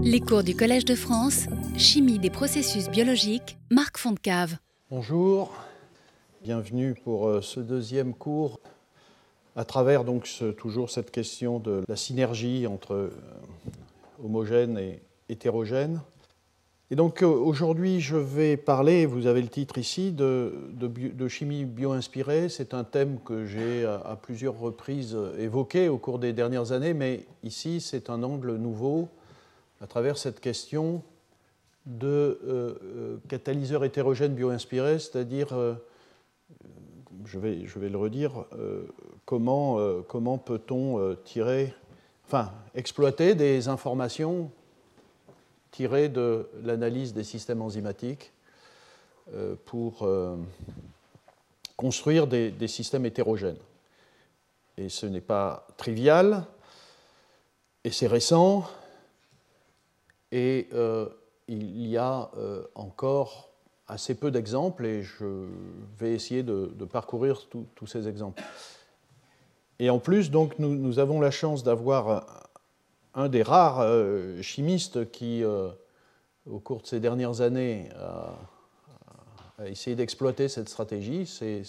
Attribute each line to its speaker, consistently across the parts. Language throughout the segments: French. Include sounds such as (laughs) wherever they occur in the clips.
Speaker 1: Les cours du Collège de France, Chimie des processus biologiques, Marc Fontcave.
Speaker 2: Bonjour, bienvenue pour euh, ce deuxième cours à travers donc toujours cette question de la synergie entre euh, homogène et hétérogène. Et donc euh, aujourd'hui je vais parler, vous avez le titre ici, de, chimie bio-inspirée. C'est un thème que j'ai à, plusieurs reprises évoqué au cours des dernières années, mais ici c'est un angle nouveau à travers cette question de euh, euh, catalyseur hétérogène bio-inspiré, c'est-à-dire, euh, je, vais, le redire, comment, peut-on tirer, enfin, exploiter des informations tirées de l'analyse des systèmes enzymatiques pour construire des systèmes hétérogènes. Et ce n'est pas trivial, et c'est récent, et euh, il y a euh, encore assez peu d'exemples et je vais essayer de, parcourir tous ces exemples. Et en plus, donc, nous, avons la chance d'avoir un, des rares euh, chimistes qui, au cours de ces dernières années, a, essayé d'exploiter cette stratégie. C'est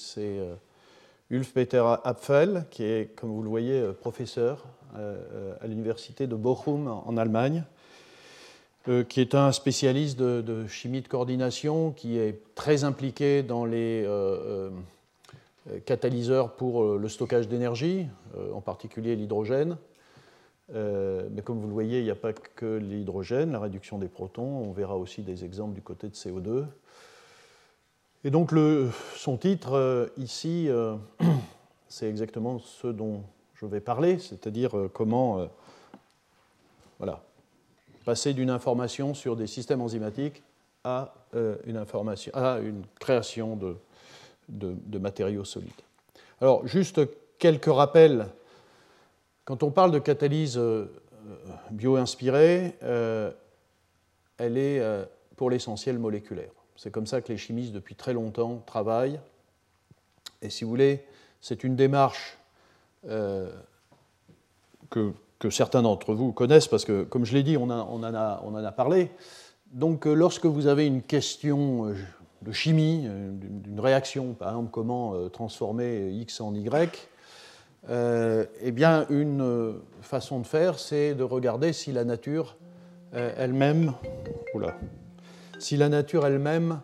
Speaker 2: Ulf Peter Apfel, qui est, comme vous le voyez, professeur à l'université de Bochum en Allemagne euh, qui est un spécialiste de, chimie de coordination, qui est très impliqué dans les euh, euh, catalyseurs pour le stockage d'énergie, en particulier l'hydrogène. Mais comme vous le voyez, il n'y a pas que l'hydrogène, la réduction des protons, on verra aussi des exemples du côté de CO2. Et donc son titre ici, (clears throat) c'est exactement ce dont je vais parler, c'est-à-dire comment voilà, passer d'une information sur des systèmes enzymatiques à, euh, une, information, à une création de, matériaux solides. Alors, juste quelques rappels. Quand on parle de catalyse euh, bio-inspirée, euh, elle est pour l'essentiel moléculaire. C'est comme ça que les chimistes, depuis très longtemps, travaillent. Et si vous voulez, c'est une démarche que, que certains d'entre vous connaissent, parce que, comme je l'ai dit, on, en a, parlé. Donc, euh, lorsque vous avez une question euh, de chimie, euh, d'une réaction, par exemple, comment transformer X en Y, eh bien, une façon de faire, c'est de regarder si la nature elle-même, si la nature elle-même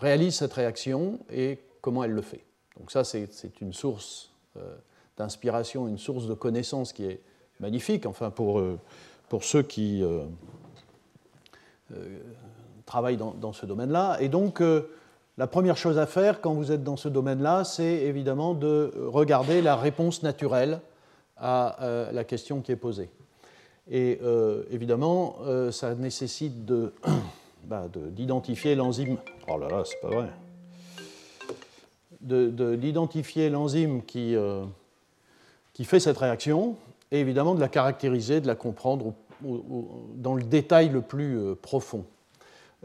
Speaker 2: réalise cette réaction et comment elle le fait. Donc ça, c'est une source d'inspiration, une source de connaissance qui est magnifique, enfin pour, euh, pour ceux qui euh, euh, travaillent dans, ce domaine-là. Et donc, la première chose à faire quand vous êtes dans ce domaine-là, c'est évidemment de regarder la réponse naturelle à la question qui est posée. Et évidemment, ça nécessite (coughs) bah, de- d'identifier l'enzyme. Oh là là, c'est pas vrai. De- de- D'identifier l'enzyme qui, qui fait cette réaction et évidemment de la caractériser, de la comprendre dans le détail le plus euh, profond,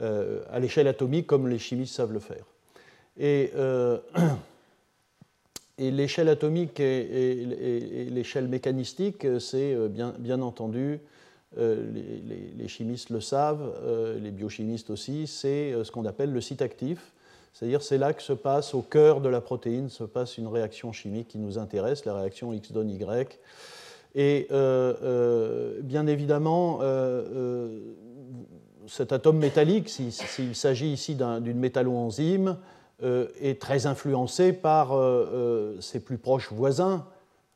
Speaker 2: euh, à l'échelle atomique comme les chimistes savent le faire. Et, euh, (clears throat) l'échelle atomique et, l'échelle mécanistique, c'est bien, entendu, les, chimistes le savent, les biochimistes aussi, c'est ce qu'on appelle le site actif. C'est-à-dire c'est là que se passe, au cœur de la protéine, se passe une réaction chimique qui nous intéresse, la réaction X donne Y. Et euh, euh, bien évidemment, euh, cet atome métallique, si- s'il s'agit ici d'un- d'une métalloenzyme, euh, est très influencé par ses plus proches voisins,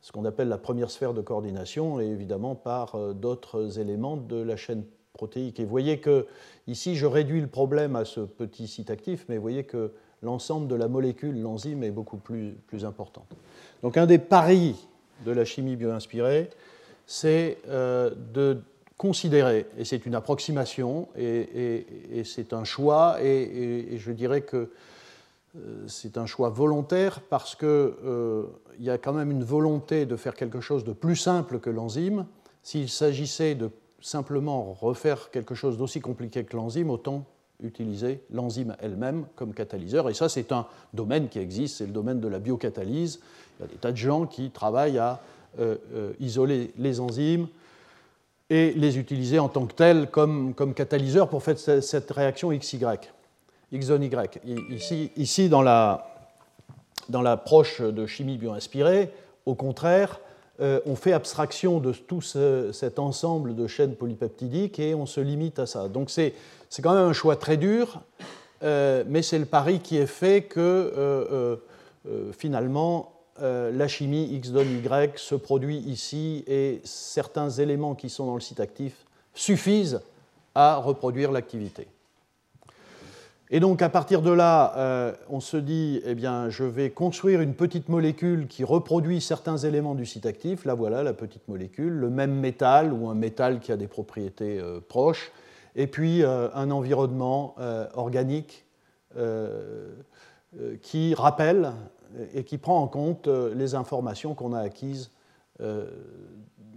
Speaker 2: ce qu'on appelle la première sphère de coordination, et évidemment par d'autres éléments de la chaîne protéique. Et vous voyez que ici, je réduis le problème à ce petit site actif, mais vous voyez que l'ensemble de la molécule, l'enzyme, est beaucoup plus, plus importante. Donc un des paris de la chimie bio-inspirée, c'est euh, de considérer, et c'est une approximation, et, c'est un choix, et, je dirais que euh, c'est un choix volontaire parce qu'il y a quand même une volonté de faire quelque chose de plus simple que l'enzyme. S'il s'agissait de simplement refaire quelque chose d'aussi compliqué que l'enzyme, autant utiliser l'enzyme elle-même comme catalyseur. Et ça, c'est un domaine qui existe, c'est le domaine de la biocatalyse. Il y a des tas de gens qui travaillent à euh, euh, isoler les enzymes et les utiliser en tant que tels comme, comme catalyseurs pour faire cette réaction XY, X zone Y. Ici, ici dans l'approche de chimie bioinspirée, au contraire, euh, on fait abstraction de tout cet ensemble de chaînes polypeptidiques et on se limite à ça. Donc c'est quand même un choix très dur, euh, mais c'est le pari qui est fait que euh, finalement la chimie X donne Y se produit ici et certains éléments qui sont dans le site actif suffisent à reproduire l'activité. Et donc à partir de là, euh, on se dit, eh bien, je vais construire une petite molécule qui reproduit certains éléments du site actif. Là voilà la petite molécule, le même métal ou un métal qui a des propriétés euh, proches, et puis euh, un environnement organique qui rappelle et qui prend en compte les informations qu'on a acquises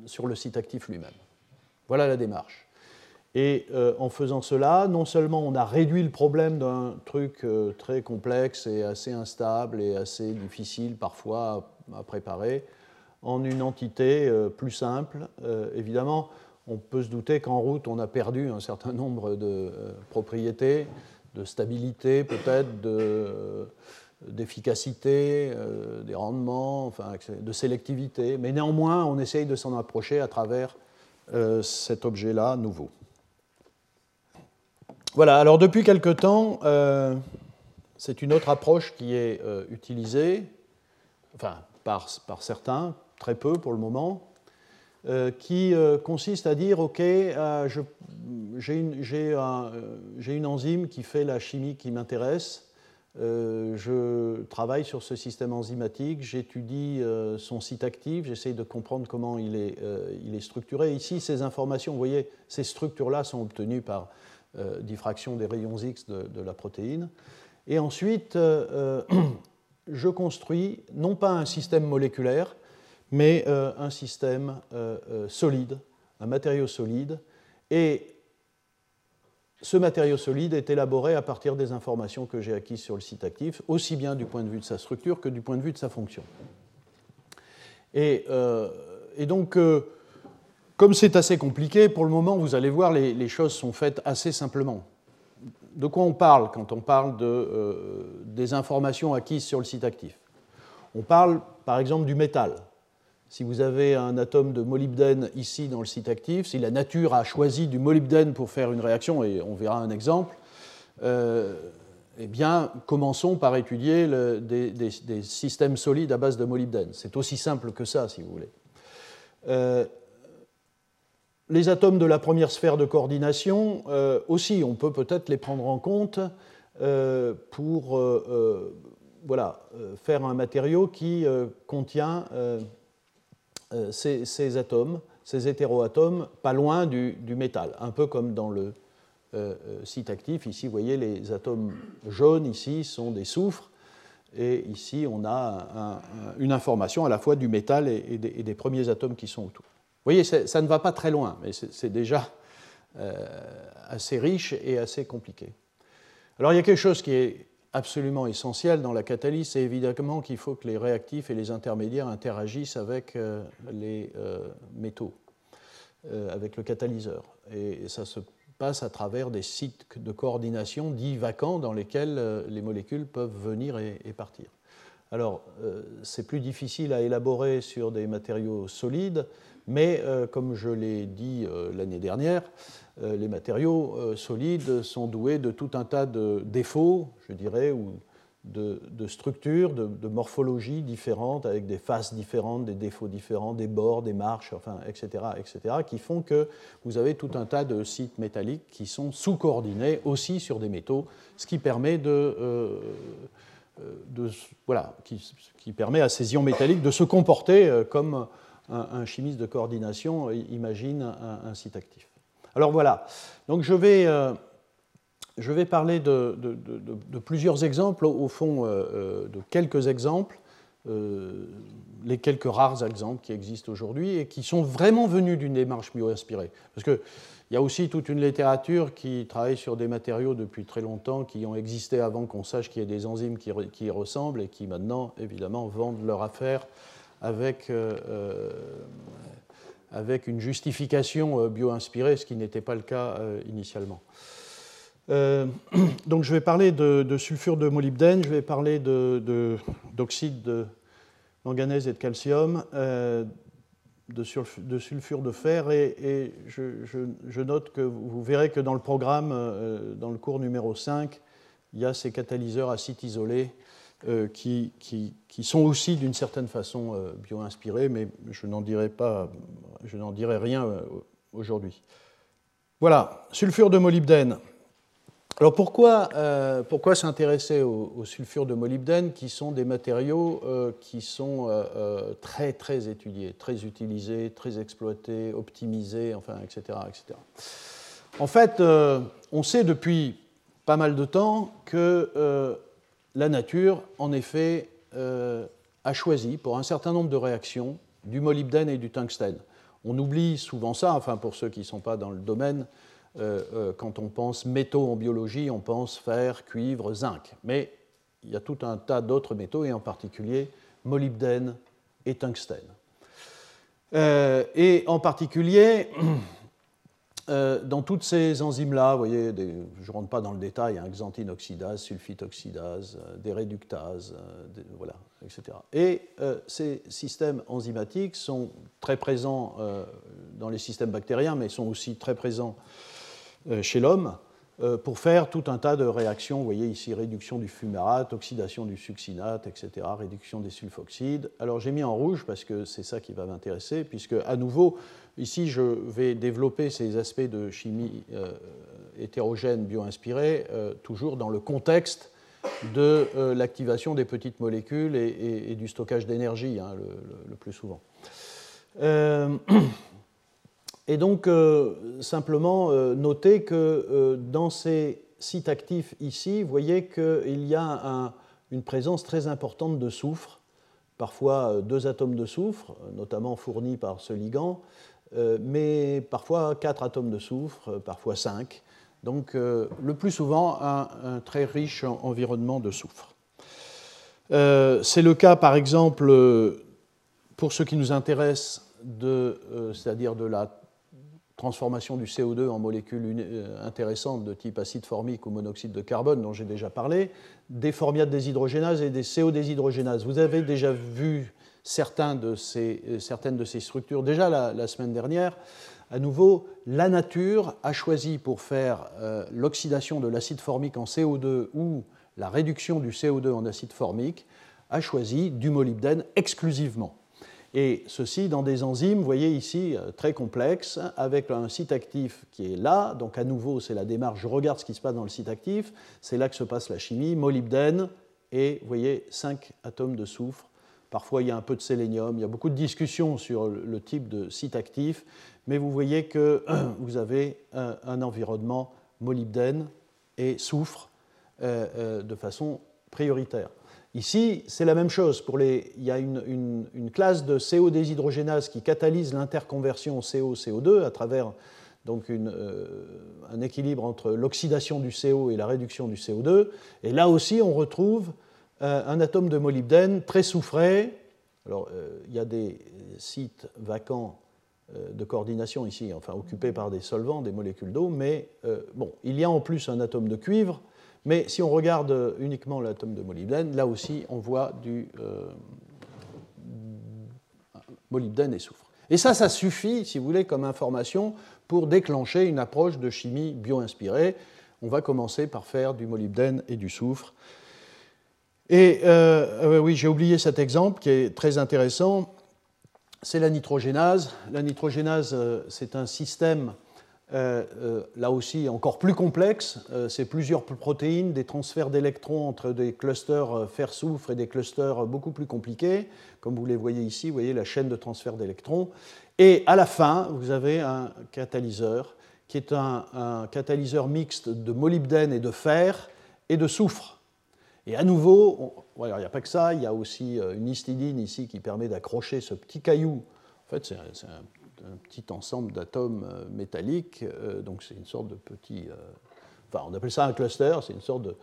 Speaker 2: sur le site actif lui-même. Voilà la démarche. Et euh, en faisant cela, non seulement on a réduit le problème d'un truc euh, très complexe et assez instable et assez difficile parfois à, préparer, en une entité euh, plus simple. évidemment, on peut se douter qu'en route, on a perdu un certain nombre de propriétés, de stabilité peut-être, d'efficacité, des rendements, enfin, de sélectivité. Mais néanmoins, on essaye de s'en approcher à travers cet objet-là nouveau. Voilà, alors depuis quelque temps, euh, c'est une autre approche qui est euh, utilisée, enfin par, certains, très peu pour le moment, euh, qui consiste à dire, OK, j'ai une, enzyme qui fait la chimie qui m'intéresse, je travaille sur ce système enzymatique, j'étudie son site actif, j'essaye de comprendre comment il est structuré. Ici, ces informations, vous voyez, ces structures-là sont obtenues par euh, diffraction des rayons X de, la protéine. Et ensuite, euh, euh, (clears throat) je construis non pas un système moléculaire, mais un système solide, un matériau solide. Et ce matériau solide est élaboré à partir des informations que j'ai acquises sur le site actif, aussi bien du point de vue de sa structure que du point de vue de sa fonction. Et, et donc, comme c'est assez compliqué, pour le moment, vous allez voir, les, choses sont faites assez simplement. De quoi on parle quand on parle euh, des informations acquises sur le site actif? On parle par exemple du métal. Si vous avez un atome de molybdène ici dans le site actif, si la nature a choisi du molybdène pour faire une réaction, et on verra un exemple, euh, eh bien, commençons par étudier des, systèmes solides à base de molybdène. C'est aussi simple que ça, si vous voulez. Euh, les atomes de la première sphère de coordination, euh, aussi, on peut peut-être les prendre en compte euh, pour euh, voilà, faire un matériau qui contient ces, atomes, ces hétéroatomes, pas loin du, métal, un peu comme dans le site actif. Ici, vous voyez, les atomes jaunes ici sont des soufres, et ici, on a une information à la fois du métal et des premiers atomes qui sont autour. Vous voyez, ça ne va pas très loin, mais c'est déjà euh, assez riche et assez compliqué. Alors il y a quelque chose qui est absolument essentiel dans la catalyse, c'est évidemment qu'il faut que les réactifs et les intermédiaires interagissent avec euh, les euh, métaux, avec le catalyseur. Et ça se passe à travers des sites de coordination dits vacants dans lesquels les molécules peuvent venir et, et partir. Alors, c'est plus difficile à élaborer sur des matériaux solides, mais euh, comme je l'ai dit euh, l'année dernière, euh, les matériaux solides sont doués de tout un tas de défauts, je dirais, ou de, structures, de, morphologies différentes, avec des faces différentes, des défauts différents, des bords, des marches, enfin, etc., etc., qui font que vous avez tout un tas de sites métalliques qui sont sous-coordonnés aussi sur des métaux, ce qui permet de, voilà, qui, qui, permet à ces ions métalliques de se comporter comme un, chimiste de coordination imagine un, site actif. Alors voilà, donc je vais, euh, je vais parler de, plusieurs exemples, au fond euh, euh, de quelques exemples, les quelques rares exemples qui existent aujourd'hui et qui sont vraiment venus d'une démarche bio-inspirée. Parce qu'il y a aussi toute une littérature qui travaille sur des matériaux depuis très longtemps, qui ont existé avant qu'on sache qu'il y ait des enzymes qui, qui y ressemblent et qui maintenant, évidemment, vendent leur affaire avec, euh, euh, avec une justification bio-inspirée, ce qui n'était pas le cas initialement. (clears throat) donc je vais parler de, sulfure de molybdène, je vais parler d'oxyde de, manganèse et de calcium, de, sulfure de fer et, je, note que vous verrez que dans le programme, euh, dans le cours numéro 5, il y a ces catalyseurs isolés euh, qui, sont aussi d'une certaine façon euh, bio-inspirés, mais je n'en dirai, dirai rien aujourd'hui. Voilà, sulfure de molybdène. Alors pourquoi, euh, pourquoi s'intéresser aux, sulfures de molybdène qui sont des matériaux euh, qui sont euh, très très étudiés, très utilisés, très exploités, optimisés, enfin, etc. etc. En fait, on sait depuis pas mal de temps que la nature, en effet, a choisi pour un certain nombre de réactions du molybdène et du tungstène. On oublie souvent ça, enfin pour ceux qui ne sont pas dans le domaine, euh, euh, quand on pense métaux en biologie, on pense fer, cuivre, zinc. Mais il y a tout un tas d'autres métaux, et en particulier molybdène et tungstène. Euh, et en particulier, (clears throat) dans toutes ces enzymes-là, vous voyez, je ne rentre pas dans le détail, hein, xanthine oxydase, sulfite oxydase, des réductases, voilà, etc. Et ces systèmes enzymatiques sont très présents dans les systèmes bactériens, mais sont aussi très présents euh, chez l'homme euh, pour faire tout un tas de réactions. Vous voyez ici réduction du fumérate, oxydation du succinate, etc., réduction des sulfoxydes. Alors j'ai mis en rouge parce que c'est ça qui va m'intéresser, puisque à nouveau, ici je vais développer ces aspects de chimie euh, hétérogène bio-inspirée, toujours dans le contexte de l'activation des petites molécules et, du stockage d'énergie, hein, le, plus souvent. (clears throat) Et donc, euh, simplement euh, noter que euh, dans ces sites actifs ici, vous voyez qu'il y a une présence très importante de soufre, parfois deux atomes de soufre, notamment fournis par ce ligand, mais parfois quatre atomes de soufre, parfois cinq. Donc, le plus souvent, un, très riche environnement de soufre. C'est le cas, par exemple, pour ce qui nous intéresse, c'est-à-dire de la transformation du CO2 en molécules euh, intéressantes de type acide formique ou monoxyde de carbone, dont j'ai déjà parlé, des formiates déshydrogénases et des CO déshydrogénases. Vous avez déjà vu euh, certaines de ces structures déjà la, semaine dernière. À nouveau, la nature a choisi pour faire euh, l'oxydation de l'acide formique en CO2 ou la réduction du CO2 en acide formique, a choisi du molybdène exclusivement. Et ceci dans des enzymes, vous voyez ici, euh, très complexes, avec un site actif qui est là. Donc à nouveau, c'est la démarche, je regarde ce qui se passe dans le site actif. C'est là que se passe la chimie, molybdène, et vous voyez, 5 atomes de soufre. Parfois, il y a un peu de sélénium. Il y a beaucoup de discussions sur le type de site actif, mais vous voyez que (clears throat) vous avez un, environnement molybdène et soufre euh, euh, de façon prioritaire. Ici, c'est la même chose. Pour les, il y a une, classe de CO déshydrogénase qui catalyse l'interconversion CO-CO2 à travers donc euh, un équilibre entre l'oxydation du CO et la réduction du CO2. Et là aussi, on retrouve un atome de molybdène très soufré. Alors, euh, il y a des sites vacants de coordination ici, enfin occupés par des solvants, des molécules d'eau, mais bon, il y a en plus un atome de cuivre mais si on regarde uniquement l'atome de molybdène, là aussi, on voit du euh, molybdène et soufre. Et ça, ça suffit, si vous voulez, comme information pour déclencher une approche de chimie bio-inspirée. On va commencer par faire du molybdène et du soufre. Et euh, euh, oui, j'ai oublié cet exemple qui est très intéressant. C'est la nitrogénase. La nitrogénase, c'est un système euh, euh, là aussi encore plus complexe, euh, c'est plusieurs protéines, des transferts d'électrons entre des clusters fer-soufre et des clusters beaucoup plus compliqués, comme vous les voyez ici, vous voyez la chaîne de transfert d'électrons. Et à la fin, vous avez un catalyseur qui est un, catalyseur mixte de molybdène et de fer et de soufre. Et à nouveau, il n'y a pas que ça, il y a aussi une histidine ici qui permet d'accrocher ce petit caillou. En fait, c'est un petit ensemble d'atomes euh, métalliques, euh, donc c'est une sorte de petit, euh, enfin on appelle ça un cluster, c'est une sorte de,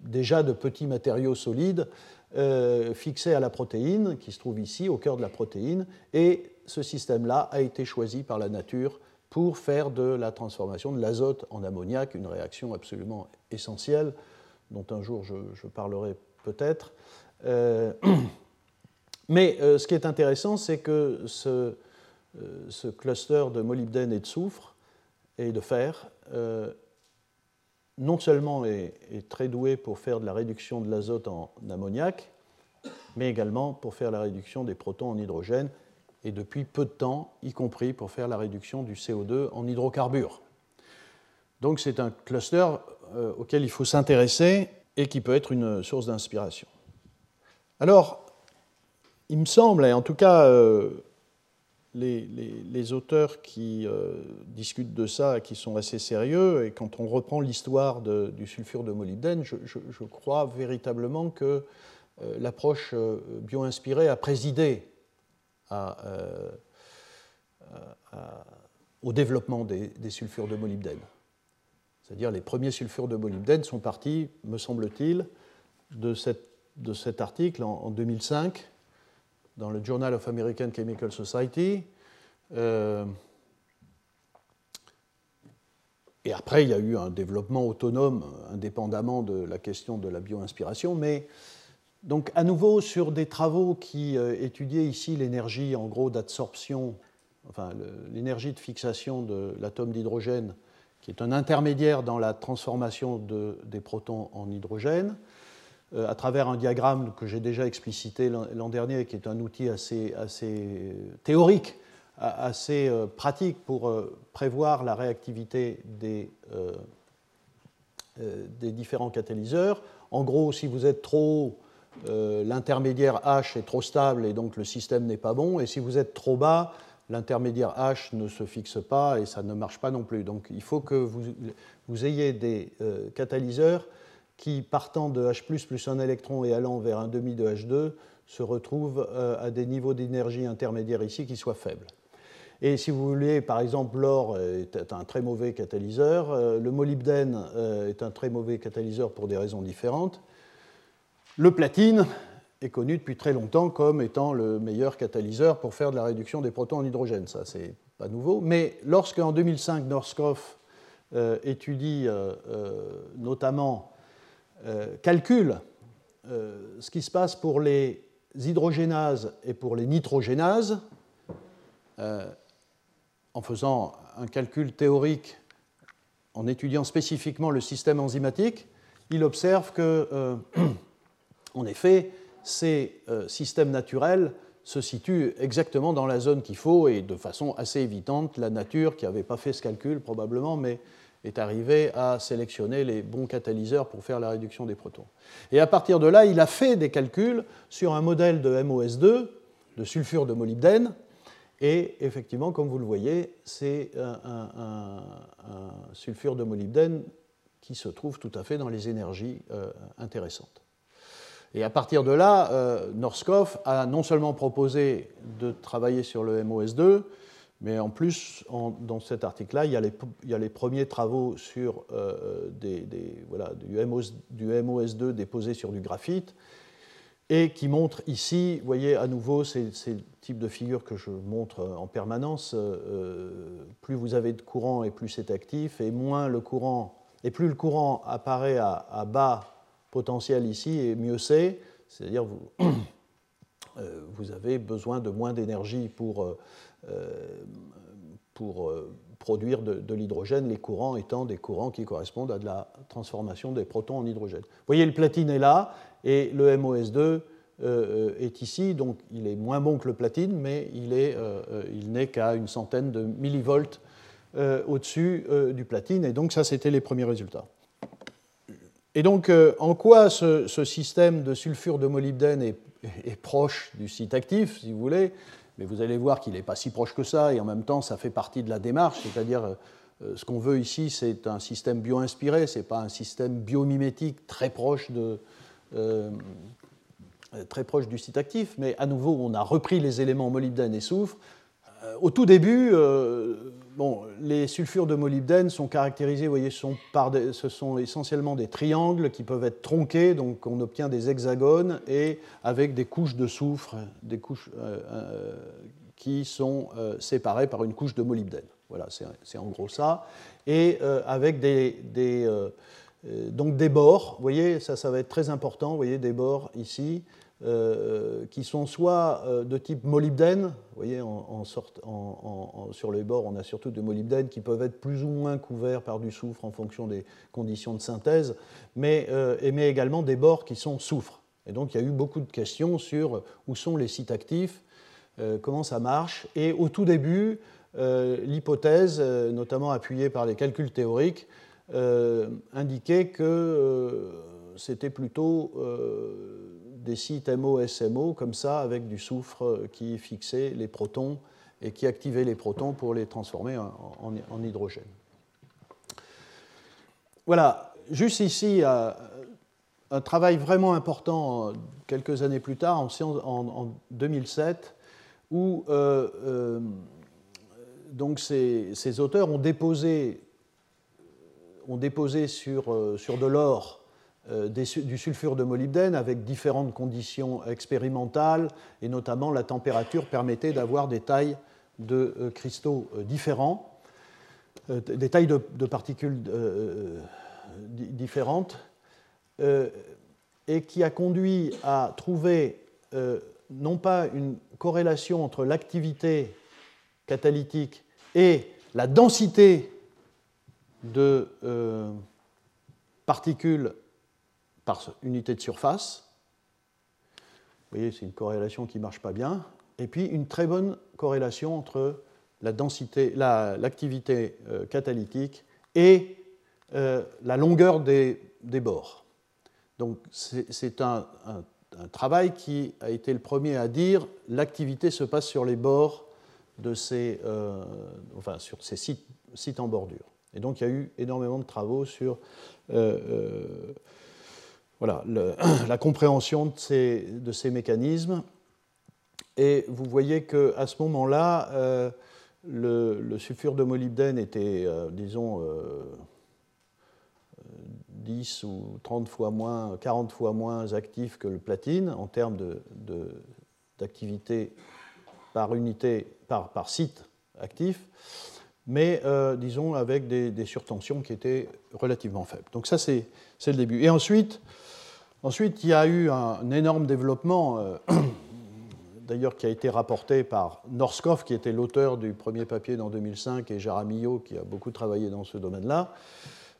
Speaker 2: déjà de petits matériaux solides euh, fixés à la protéine, qui se trouve ici, au cœur de la protéine, et ce système-là a été choisi par la nature pour faire de la transformation de l'azote en ammoniac, une réaction absolument essentielle, dont un jour je, parlerai peut-être. Euh, (clears throat) mais euh, ce qui est intéressant, c'est que ce, ce, cluster de molybdène et de soufre et de fer non seulement est, très doué pour faire de la réduction de l'azote en ammoniac, mais également pour faire la réduction des protons en hydrogène, et depuis peu de temps, y compris pour faire la réduction du CO2 en hydrocarbures. Donc c'est un cluster euh, auquel il faut s'intéresser et qui peut être une source d'inspiration. Alors, il me semble, et en tout cas euh, les, auteurs qui euh, discutent de ça, qui sont assez sérieux, et quand on reprend l'histoire du sulfure de molybdène, je, crois véritablement que l'approche bio-inspirée a présidé au développement des, sulfures de molybdène. C'est-à-dire les premiers sulfures de molybdène sont partis, me semble-t-il, de, cet article en 2005 dans le Journal of American Chemical Society. Euh, et après, il y a eu un développement autonome, indépendamment de la question de la bio-inspiration, mais donc à nouveau sur des travaux qui euh, étudiaient ici l'énergie en gros d'absorption, enfin l'énergie de fixation de l'atome d'hydrogène, qui est un intermédiaire dans la transformation de, des protons en hydrogène. Euh, à travers un diagramme que j'ai déjà explicité l'an dernier, qui est un outil assez, assez théorique, assez euh, pratique pour euh, prévoir la réactivité des, des différents catalyseurs. En gros, si vous êtes trop haut, l'intermédiaire H est trop stable et donc le système n'est pas bon. Et si vous êtes trop bas, l'intermédiaire H ne se fixe pas et ça ne marche pas non plus. Donc il faut que vous, ayez des catalyseurs qui, partant de H plus un électron et allant vers un demi de H2, se retrouvent euh, à des niveaux d'énergie intermédiaires ici qui soient faibles. Et si vous voulez, par exemple, l'or est un très mauvais catalyseur, euh, le molybdène euh, est un très mauvais catalyseur pour des raisons différentes. Le platine est connu depuis très longtemps comme étant le meilleur catalyseur pour faire de la réduction des protons en hydrogène. Ça, c'est pas nouveau. Mais lorsque, en 2005, Norskopf étudie notamment euh, calcule euh, ce qui se passe pour les hydrogénases et pour les nitrogénases, euh, en faisant un calcul théorique, en étudiant spécifiquement le système enzymatique, il observe que, (clears throat) en effet, ces systèmes naturels se situent exactement dans la zone qu'il faut et de façon assez évidente. La nature, qui n'avait pas fait ce calcul probablement, mais est arrivé à sélectionner les bons catalyseurs pour faire la réduction des protons. Et à partir de là, il a fait des calculs sur un modèle de MOS2, de sulfure de molybdène, et effectivement, comme vous le voyez, c'est un, sulfure de molybdène qui se trouve tout à fait dans les énergies euh, intéressantes. Et à partir de là, euh, Norskov a non seulement proposé de travailler sur le MOS2, mais en plus, dans cet article-là, il, y a les premiers travaux sur euh, du, MOS, 2 déposé sur du graphite et qui montrent ici, vous voyez à nouveau ces, types de figures que je montre en permanence. Euh, plus vous avez de courant et plus c'est actif, et moins le courant, et plus le courant apparaît à, bas potentiel ici, et mieux c'est. C'est-à-dire vous, (clears throat) euh, vous avez besoin de moins d'énergie pour euh, pour euh, produire de, l'hydrogène, les courants étant des courants qui correspondent à de la transformation des protons en hydrogène. Vous voyez, le platine est là et le MOS2 euh, est ici, donc il est moins bon que le platine, mais il n'est qu'à une centaine de millivolts au-dessus du platine, et donc ça, c'était les premiers résultats. Et donc, en quoi ce, système de sulfure de molybdène est, proche du site actif, si vous voulez? Mais vous allez voir qu'il n'est pas si proche que ça, et en même temps, ça fait partie de la démarche, c'est-à-dire euh, ce qu'on veut ici, c'est un système bio-inspiré, ce n'est pas un système biomimétique très proche, de, euh, très proche du site actif, mais à nouveau, on a repris les éléments molybdène et soufre. Euh, au tout début, bon, les sulfures de molybdène sont caractérisés, voyez, sont par ce sont essentiellement des triangles qui peuvent être tronqués, donc on obtient des hexagones et avec des couches de soufre, des couches euh, euh, qui sont euh, séparées par une couche de molybdène. Voilà, c'est en gros ça. Et avec des, donc des bords, vous voyez, ça, ça va être très important, vous voyez, des bords ici, qui sont soit euh, de type molybdène, vous voyez, en, sur les bords, on a surtout des molybdènes qui peuvent être plus ou moins couverts par du soufre en fonction des conditions de synthèse, mais, euh, mais également des bords qui sont soufre. Et donc il y a eu beaucoup de questions sur où sont les sites actifs, comment ça marche. Et au tout début, l'hypothèse, notamment appuyée par les calculs théoriques, indiquait que c'était plutôt des sites MO-SMO comme ça, avec du soufre qui fixait les protons et qui activait les protons pour les transformer en, hydrogène. Voilà, juste ici, euh, un travail vraiment important euh, quelques années plus tard, en, en 2007, où euh, donc ces, ces, auteurs ont déposé, ont déposé sur, sur de l'or euh, du sulfure de molybdène avec différentes conditions expérimentales, et notamment la température permettait d'avoir des tailles de euh, cristaux euh, différents, des tailles de, particules différentes, et qui a conduit à trouver non pas une corrélation entre l'activité catalytique et la densité de particules par unité de surface. Vous voyez, c'est une corrélation qui ne marche pas bien. Et puis une très bonne corrélation entre la densité, l'activité euh, catalytique et euh, la longueur des, bords. Donc c'est un, travail qui a été le premier à dire l'activité se passe sur les bords de ces, euh, sites, en bordure. Et donc il y a eu énormément de travaux sur voilà, (clears throat) la compréhension de ces, mécanismes. Et vous voyez qu'à ce moment-là, euh, le, sulfure de molybdène était, euh, disons, 10 euh, ou 30 fois moins, 40 fois moins actif que le platine en termes d'activité de, par unité, par, par, site actif, mais disons avec des, des, surtensions qui étaient relativement faibles. Donc ça, c'est le début. Et ensuite, Ensuite, il y a eu un énorme développement, euh, (clears throat) d'ailleurs qui a été rapporté par Norskov, qui était l'auteur du premier papier dans 2005, et Jaramillo, qui a beaucoup travaillé dans ce domaine-là,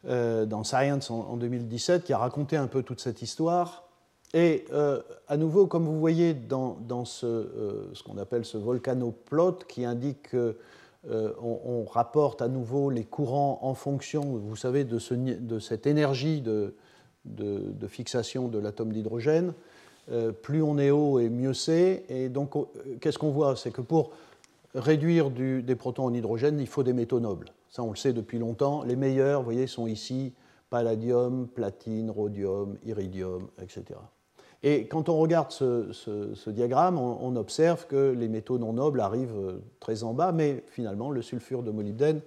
Speaker 2: euh, dans Science en, 2017, qui a raconté un peu toute cette histoire. Et euh, à nouveau, comme vous voyez dans, ce, qu'on appelle ce volcanoplot, qui indique on rapporte à nouveau les courants en fonction, vous savez, de, de cette énergie de, de, fixation de l'atome d'hydrogène. Euh, plus on est haut et mieux c'est. Et donc, euh, qu'est-ce qu'on voit? C'est que pour réduire des protons en hydrogène, il faut des métaux nobles. Ça, on le sait depuis longtemps. Les meilleurs, vous voyez, sont ici palladium, platine, rhodium, iridium, etc. Et quand on regarde ce, diagramme, on, observe que les métaux non nobles arrivent euh, très en bas, mais finalement, le sulfure de molybdène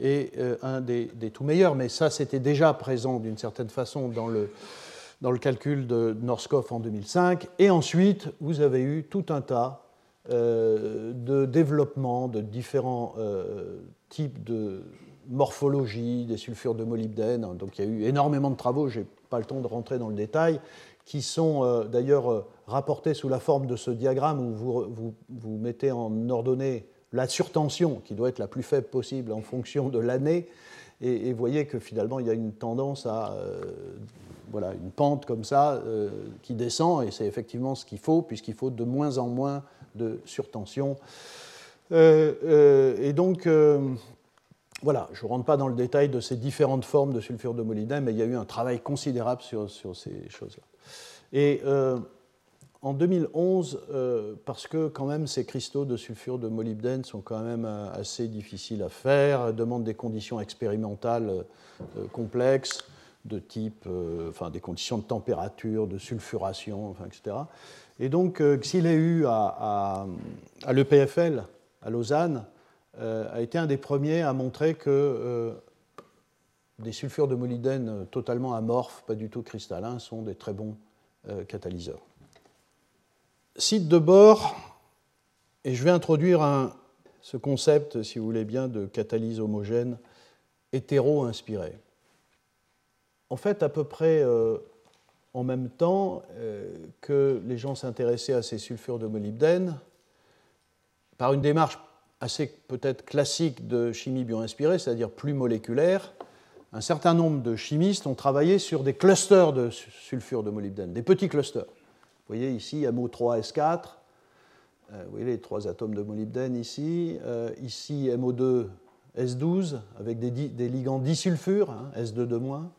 Speaker 2: est euh, un des, tout meilleurs. Mais ça, c'était déjà présent d'une certaine façon dans le, dans le calcul de Norskov en 2005. Et ensuite, vous avez eu tout un tas euh, de développements de différents euh, types de morphologie des sulfures de molybdène. Donc il y a eu énormément de travaux, je n'ai pas le temps de rentrer dans le détail, qui sont d'ailleurs rapportés sous la forme de ce diagramme où vous, vous, vous mettez en ordonnée la surtension, qui doit être la plus faible possible en fonction de l'année, et, vous voyez que finalement il y a une tendance à euh, voilà, une pente comme ça euh, qui descend, et c'est effectivement ce qu'il faut, puisqu'il faut de moins en moins de surtension. Euh, et donc, voilà, je ne rentre pas dans le détail de ces différentes formes de sulfure de molybdène, mais il y a eu un travail considérable sur, sur ces choses-là. Et en 2011, euh, parce que quand même ces cristaux de sulfure de molybdène sont quand même euh, assez difficiles à faire, demandent des conditions expérimentales euh, complexes de type, enfin des conditions de température, de sulfuration, etc. Et donc Xileu à, à l'EPFL à Lausanne a été un des premiers à montrer que des sulfures de molybdène totalement amorphes, pas du tout cristallins, sont des très bons catalyseurs. Site de bord, et je vais introduire ce concept, si vous voulez bien, de catalyse homogène hétéro-inspirée. En fait, à peu près euh, en même temps euh, que les gens s'intéressaient à ces sulfures de molybdène, par une démarche assez peut-être classique de chimie bio-inspirée, c'est-à-dire plus moléculaire, un certain nombre de chimistes ont travaillé sur des clusters de sulfures de molybdène, des petits clusters. Vous voyez ici MO3S4, euh, vous voyez les trois atomes de molybdène ici, ici MO2 S12 avec des, ligands disulfures, hein, S2 de moins.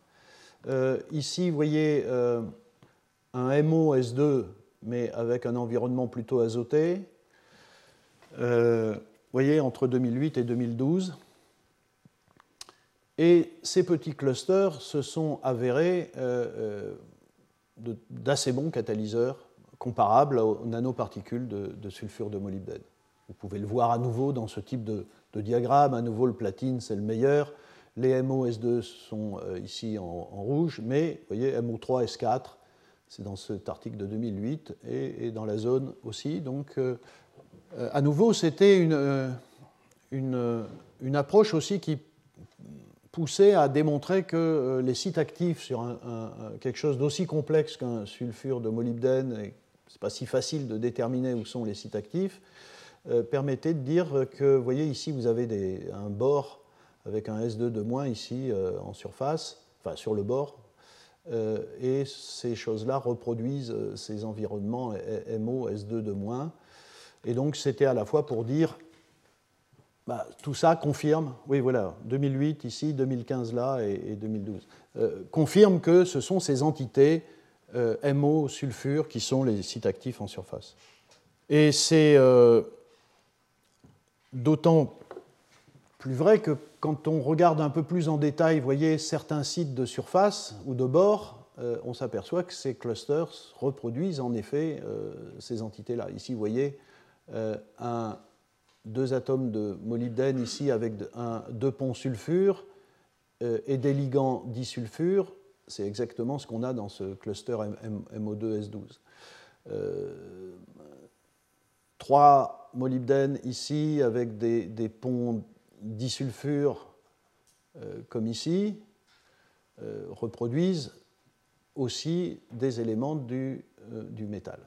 Speaker 2: Euh, ici, vous voyez euh, un MO S2, mais avec un environnement plutôt azoté. Euh, vous voyez, entre 2008 et 2012. Et ces petits clusters se sont avérés d'assez bons catalyseurs comparables aux nanoparticules de, sulfure de molybdène. Vous pouvez le voir à nouveau dans ce type de, diagramme. À nouveau, le platine, c'est le meilleur. Les MO-S2 sont euh, ici en, rouge, mais vous voyez, MO3-S4, c'est dans cet article de 2008, et, dans la zone aussi. Donc, euh, euh, à nouveau, c'était une, une, approche aussi qui poussait à démontrer que les sites actifs sur quelque chose d'aussi complexe qu'un sulfure de molybdène, ce n'est pas si facile de déterminer où sont les sites actifs, euh, permettait de dire que, vous voyez ici, vous avez un bord avec un S2 de moins ici euh, en surface, enfin sur le bord, euh, et ces choses-là reproduisent ces environnements MO, S2 de moins. Et donc c'était à la fois pour dire, bah, tout ça confirme, oui voilà, 2008 ici, 2015 là et, 2012, confirme que ce sont ces entités MO, sulfure, qui sont les sites actifs en surface. Et c'est D'autant plus vrai que quand on regarde un peu plus en détail, vous voyez, certains sites de surface ou de bord, euh, on s'aperçoit que ces clusters reproduisent en effet euh, ces entités-là. Ici, vous voyez euh, un, deux atomes de molybdène ici avec deux ponts sulfure et des ligands disulfure. C'est exactement ce qu'on a dans ce cluster MO2S12. trois molybdène ici avec des, ponts disulfures euh, comme ici euh, reproduisent aussi des éléments euh, du, métal.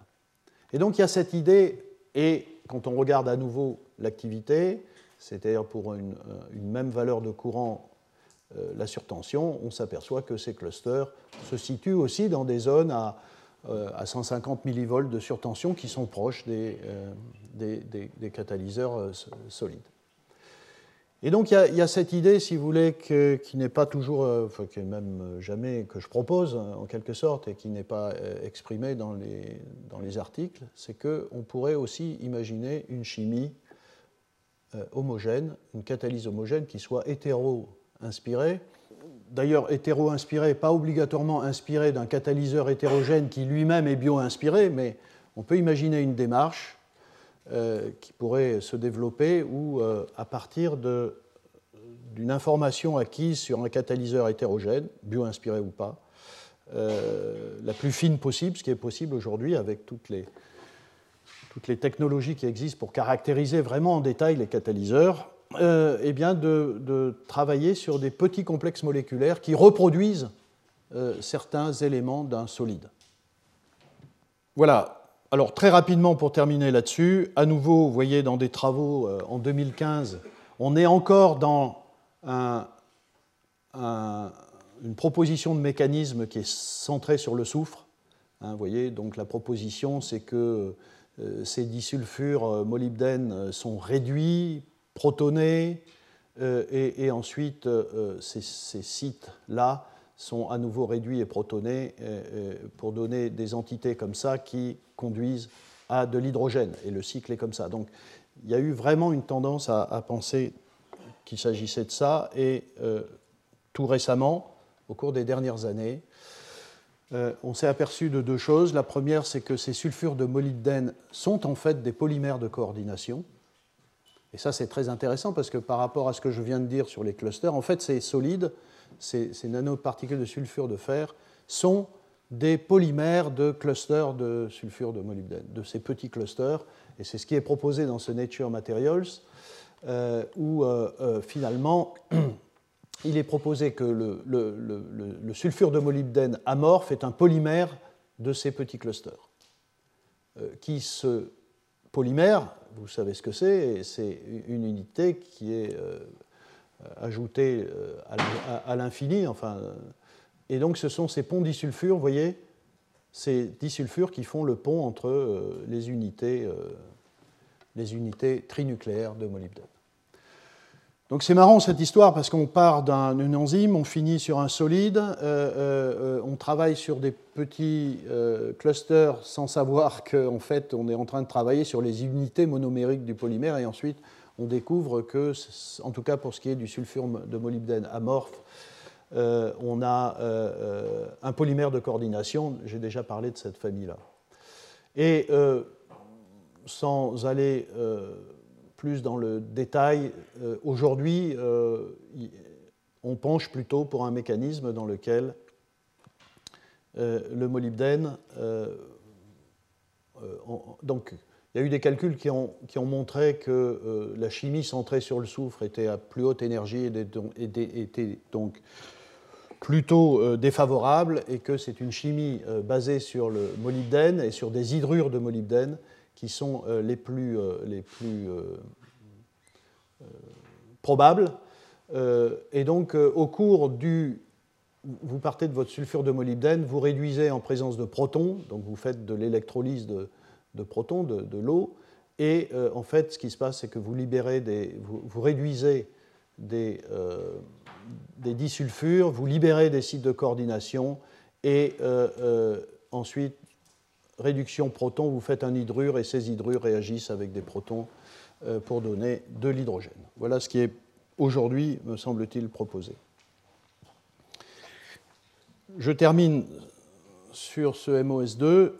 Speaker 2: Et donc il y a cette idée, et quand on regarde à nouveau l'activité, c'est-à-dire pour une, une, même valeur de courant, la surtension, on s'aperçoit que ces clusters se situent aussi dans des zones à euh, à 150 millivolts de surtension qui sont proches des, euh, catalyseurs euh, solides. Et donc il y, a, cette idée, si vous voulez, qui n'est pas toujours, enfin, qui est même jamais que je propose en quelque sorte et qui n'est pas exprimée dans les, dans les articles, c'est qu'on pourrait aussi imaginer une chimie homogène, une catalyse homogène qui soit hétéro-inspirée. D'ailleurs hétéro-inspiré, pas obligatoirement inspiré d'un catalyseur hétérogène qui lui-même est bio-inspiré, mais on peut imaginer une démarche euh, qui pourrait se développer où, euh, à partir d'une information acquise sur un catalyseur hétérogène, bio-inspiré ou pas, euh, la plus fine possible, ce qui est possible aujourd'hui avec toutes les, toutes les technologies qui existent pour caractériser vraiment en détail les catalyseurs, euh, eh bien de, travailler sur des petits complexes moléculaires qui reproduisent euh, certains éléments d'un solide. Voilà. Alors très rapidement pour terminer là-dessus, à nouveau, vous voyez dans des travaux euh, en 2015, on est encore dans une proposition de mécanisme qui est centrée sur le soufre. Hein, vous voyez, donc la proposition, c'est que ces disulfures molybdène sont réduits protonés, euh, et, ensuite euh, ces, sites-là sont à nouveau réduits et protonés euh, pour donner des entités comme ça qui conduisent à de l'hydrogène. Et le cycle est comme ça. Donc il y a eu vraiment une tendance à, penser qu'il s'agissait de ça. Et tout récemment, au cours des dernières années, on s'est aperçu de deux choses. La première, c'est que ces sulfures de molybdène sont en fait des polymères de coordination Et ça, c'est très intéressant parce que par rapport à ce que je viens de dire sur les clusters, en fait, ces solides, ces, nanoparticules de sulfure de fer, sont des polymères de clusters de sulfure de molybdène, de ces petits clusters. Et c'est ce qui est proposé dans ce Nature Materials, euh, où euh, euh, finalement, (clears throat) il est proposé que le, sulfure de molybdène amorphe est un polymère de ces petits clusters, qui se polymère, vous savez ce que c'est, c'est une unité qui est euh, ajoutée euh, à l'infini. Enfin, et donc ce sont ces ponts disulfures, vous voyez, ces disulfures qui font le pont entre euh, les unités, les unités trinucléaires de molybdène. Donc c'est marrant cette histoire parce qu'on part d'une enzyme, on finit sur un solide, euh, euh, on travaille sur des petits euh, clusters sans savoir qu'en fait on est en train de travailler sur les unités monomériques du polymère et ensuite on découvre que, en tout cas pour ce qui est du sulfure de molybdène amorphe, on a un polymère de coordination, j'ai déjà parlé de cette famille-là. Et sans aller plus dans le détail, euh, aujourd'hui, euh, on penche plutôt pour un mécanisme dans lequel euh, le molybdène. donc, il y a eu des calculs qui ont, montré que la chimie centrée sur le soufre était à plus haute énergie et était donc plutôt défavorable et que c'est une chimie basée sur le molybdène et sur des hydrures de molybdène qui sont euh, les plus, euh, les plus euh, probables. et donc, au cours du. Vous partez de votre sulfure de molybdène, vous réduisez en présence de protons, donc vous faites de l'électrolyse de, de, protons, de, l'eau, et en fait, ce qui se passe, c'est que vous libérez des, vous, réduisez des, des, disulfures, vous libérez des sites de coordination, et ensuite réduction proton, vous faites un hydrure et ces hydrures réagissent avec des protons euh, pour donner de l'hydrogène. Voilà ce qui est aujourd'hui, me semble-t-il, proposé. Je termine sur ce MOS2.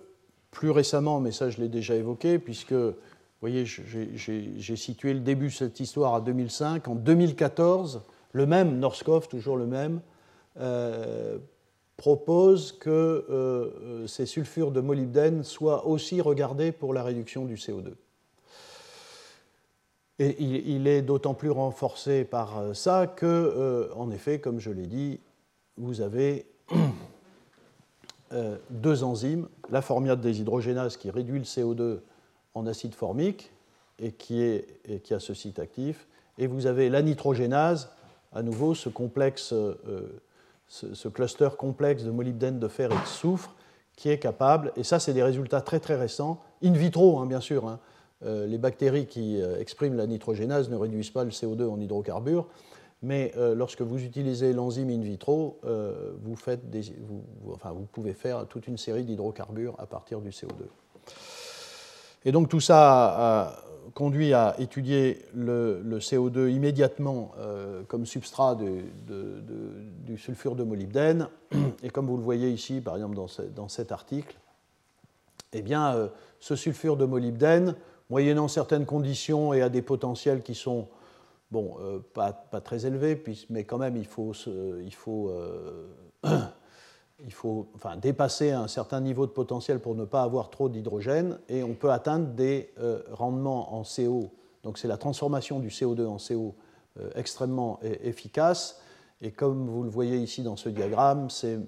Speaker 2: Plus récemment, mais ça je l'ai déjà évoqué, puisque, vous voyez, j'ai situé le début de cette histoire à 2005. En 2014, le même, Norskov, toujours le même, euh, propose que euh, euh, ces sulfures de molybdène soient aussi regardés pour la réduction du CO2. Et il, est d'autant plus renforcé par euh, ça que, en effet, comme je l'ai dit, vous avez (clears throat) deux enzymes, la formiate déshydrogénase qui réduit le CO2 en acide formique et qui, et qui a ce site actif, et vous avez la nitrogénase, à nouveau ce complexe ce, cluster complexe de molybdène, de fer et de soufre qui est capable, et ça c'est des résultats très très récents, in vitro hein, bien sûr, hein. euh, les bactéries qui euh, expriment la nitrogénase ne réduisent pas le CO2 en hydrocarbures, mais euh, lorsque vous utilisez l'enzyme in vitro, vous, pouvez faire toute une série d'hydrocarbures à partir du CO2. Et donc tout ça conduit à étudier le, CO2 immédiatement euh, comme substrat du sulfure de molybdène. Et comme vous le voyez ici, par exemple dans, cet article, eh bien, euh, ce sulfure de molybdène, moyennant certaines conditions et à des potentiels qui sont bon, euh, pas, pas, très élevés, mais quand même il faut, il faut (clears throat) il faut enfin, dépasser un certain niveau de potentiel pour ne pas avoir trop d'hydrogène et on peut atteindre des euh, rendements en CO. Donc c'est la transformation du CO2 en CO euh, extrêmement efficace. Et comme vous le voyez ici dans ce diagramme, c'est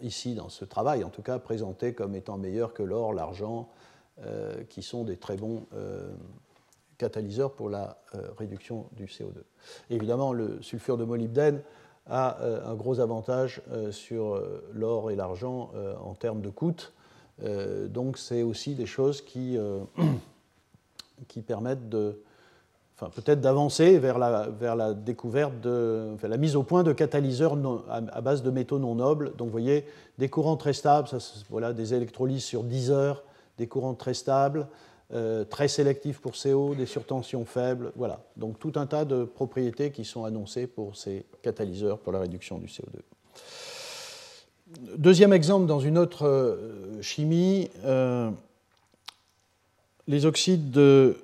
Speaker 2: ici dans ce travail en tout cas présenté comme étant meilleur que l'or, l'argent, euh, qui sont des très bons catalyseurs pour la réduction du CO2. évidemment, le sulfure de molybdène a euh, un gros avantage euh, sur euh, l'or et l'argent en termes de coûts. donc c'est aussi des choses qui, (clears throat) qui permettent de, enfin, peut-être d'avancer vers la, vers la découverte, de, la mise au point de catalyseurs à, base de métaux non nobles. Donc vous voyez, des courants très stables, voilà, des électrolyses sur 10 heures, des courants très stables, euh, très sélectif pour CO, des surtensions faibles, voilà. Donc tout un tas de propriétés qui sont annoncées pour ces catalyseurs pour la réduction du CO2. Deuxième exemple dans une autre euh, chimie, euh, les oxydes de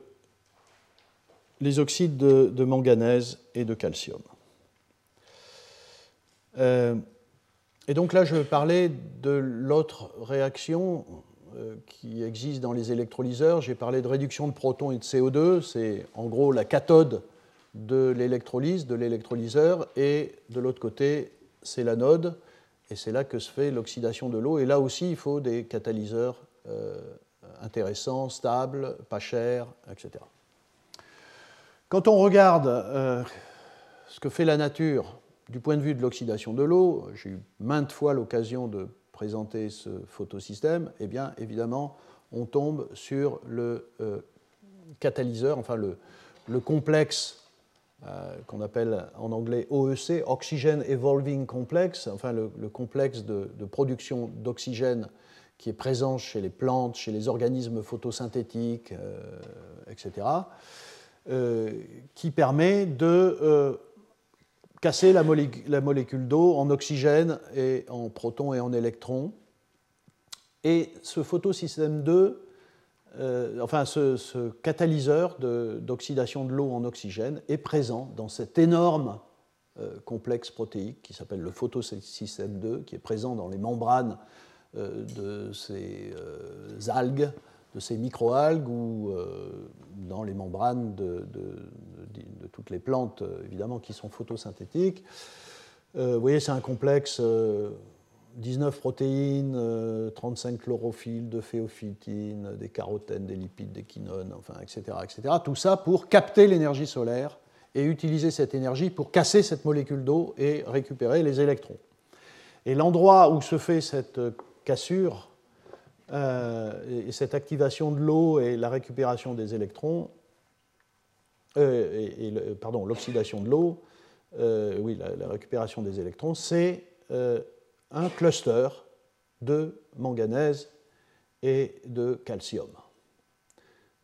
Speaker 2: les oxydes de, manganèse et de calcium. Et donc là, je parler de l'autre réaction qui existe dans les électrolyseurs. J'ai parlé de réduction de protons et de CO2. C'est en gros la cathode de l'électrolyse, de l'électrolyseur, et de l'autre côté, c'est l'anode. Et c'est là que se fait l'oxydation de l'eau. Et là aussi, il faut des catalyseurs euh, intéressants, stables, pas chers, etc. Quand on regarde euh, ce que fait la nature du point de vue de l'oxydation de l'eau, j'ai eu maintes fois l'occasion de présenter ce photosystème, eh bien évidemment, on tombe sur le euh, catalyseur, enfin le, le complexe euh, qu'on appelle en anglais OEC, Oxygen Evolving Complex, enfin le, complexe de, production d'oxygène qui est présent chez les plantes, chez les organismes photosynthétiques, etc., euh, qui permet de casser la, molécule d'eau en oxygène et en protons et en électrons. Et ce photosystème 2 euh, enfin, ce, catalyseur d'oxydation de, l'eau en oxygène est présent dans cet énorme euh, complexe protéique qui s'appelle le photosystème 2, qui est présent dans les membranes euh, de ces algues, de ces microalgues ou dans les membranes de, toutes les plantes, évidemment, qui sont photosynthétiques. vous voyez, c'est un complexe 19 protéines, 35 euh, chlorophylles, de phéophytine, des carotènes, des lipides, des quinones, enfin, etc., etc. Tout ça pour capter l'énergie solaire et utiliser cette énergie pour casser cette molécule d'eau et récupérer les électrons. Et l'endroit où se fait cette cassure euh, et cette activation de l'eau et la récupération des électrons, euh, pardon, l'oxydation de l'eau, oui, la, la, récupération des électrons, c'est un cluster de manganèse et de calcium.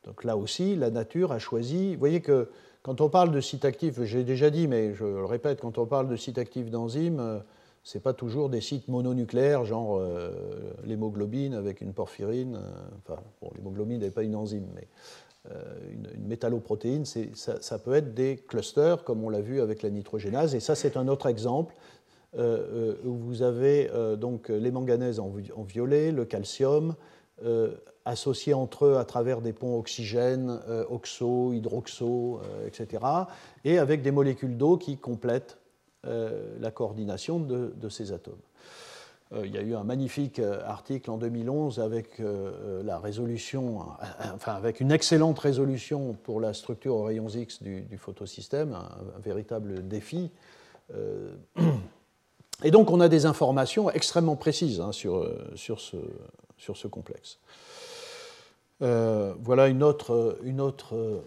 Speaker 2: Donc là aussi, la nature a choisi. Vous voyez que quand on parle de sites actifs, j'ai déjà dit, mais je le répète, quand on parle de sites actifs d'enzymes, euh, ce n'est pas toujours des sites mononucléaires, genre euh, l'hémoglobine avec une porphyrine. Euh, enfin, bon, l'hémoglobine n'est pas une enzyme, mais une, métalloprotéine, ça, peut être des clusters, comme on l'a vu avec la nitrogénase. Et ça, c'est un autre exemple euh, euh, où vous avez euh, donc les manganèses en, violet, le calcium, associés entre eux à travers des ponts oxygène, oxo, hydroxo, etc., et avec des molécules d'eau qui complètent la coordination de, ces atomes. il y a eu un magnifique article en 2011 avec la résolution, enfin avec une excellente résolution pour la structure aux rayons X du, photosystème, un, véritable défi. (clears throat) Et donc on a des informations extrêmement précises hein, sur, euh, sur, ce, sur, ce, complexe. Euh, voilà une autre, une autre euh,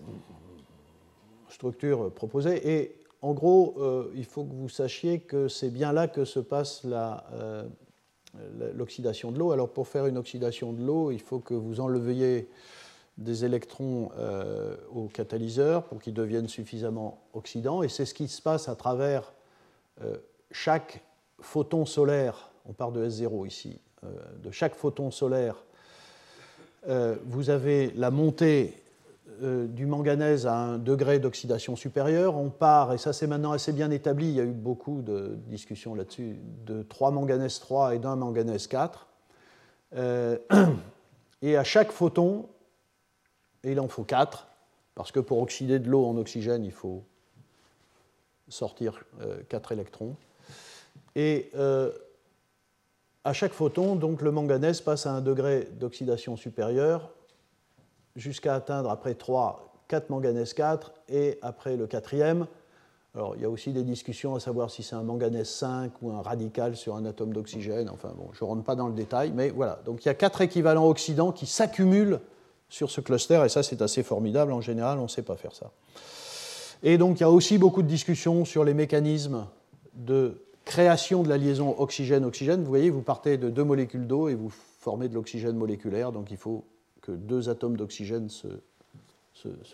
Speaker 2: structure proposée. Et en gros, il faut que vous sachiez que c'est bien là que se passe l'oxydation de l'eau. Alors pour faire une oxydation de l'eau, il faut que vous enleviez des électrons au catalyseur pour qu'ils deviennent suffisamment oxydants. Et c'est ce qui se passe à travers chaque photon solaire, on part de S0 ici, euh, de chaque photon solaire, euh, vous avez la montée euh, du manganèse à un degré d'oxydation supérieur. On part, et ça c'est maintenant assez bien établi, il y a eu beaucoup de discussions là-dessus, de 3 manganèse 3 et d'un manganèse 4. (clears throat) et à chaque photon, et il en faut 4, parce que pour oxyder de l'eau en oxygène, il faut sortir 4 électrons. Et euh, à chaque photon, donc, le manganèse passe à un degré d'oxydation supérieur jusqu'à atteindre après 3, 4 manganèse 4 et après le quatrième. Alors, il y a aussi des discussions à savoir si c'est un manganèse 5 ou un radical sur un atome d'oxygène. Enfin, bon, je ne rentre pas dans le détail, mais voilà. Donc, il y a quatre équivalents oxydants qui s'accumulent sur ce cluster, et ça, c'est assez formidable. En général, on ne sait pas faire ça. Et donc, il y a aussi beaucoup de discussions sur les mécanismes de création de la liaison oxygène-oxygène, vous voyez, vous partez de deux molécules d'eau et vous formez de l'oxygène moléculaire, donc il faut que deux atomes d'oxygène se,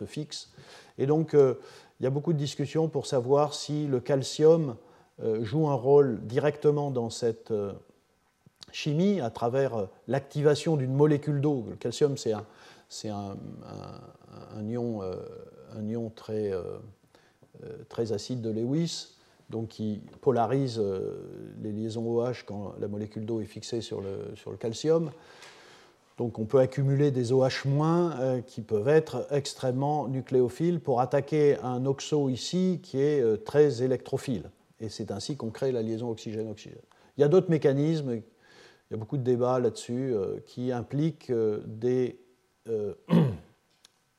Speaker 2: fixent. Et donc, euh, il y a beaucoup de discussions pour savoir si le calcium euh, joue un rôle directement dans cette euh, chimie à travers l'activation d'une molécule d'eau. Le calcium, c'est un, un, un, ion un ion très, très acide de Lewis, donc qui polarise les liaisons OH quand la molécule d'eau est fixée sur le, sur le calcium. Donc on peut accumuler des OH- qui peuvent être extrêmement nucléophiles pour attaquer un oxo ici qui est euh, très électrophile. Et c'est ainsi qu'on crée la liaison oxygène-oxygène. Il y a d'autres mécanismes, il y a beaucoup de débats là-dessus, euh, qui impliquent (clears throat)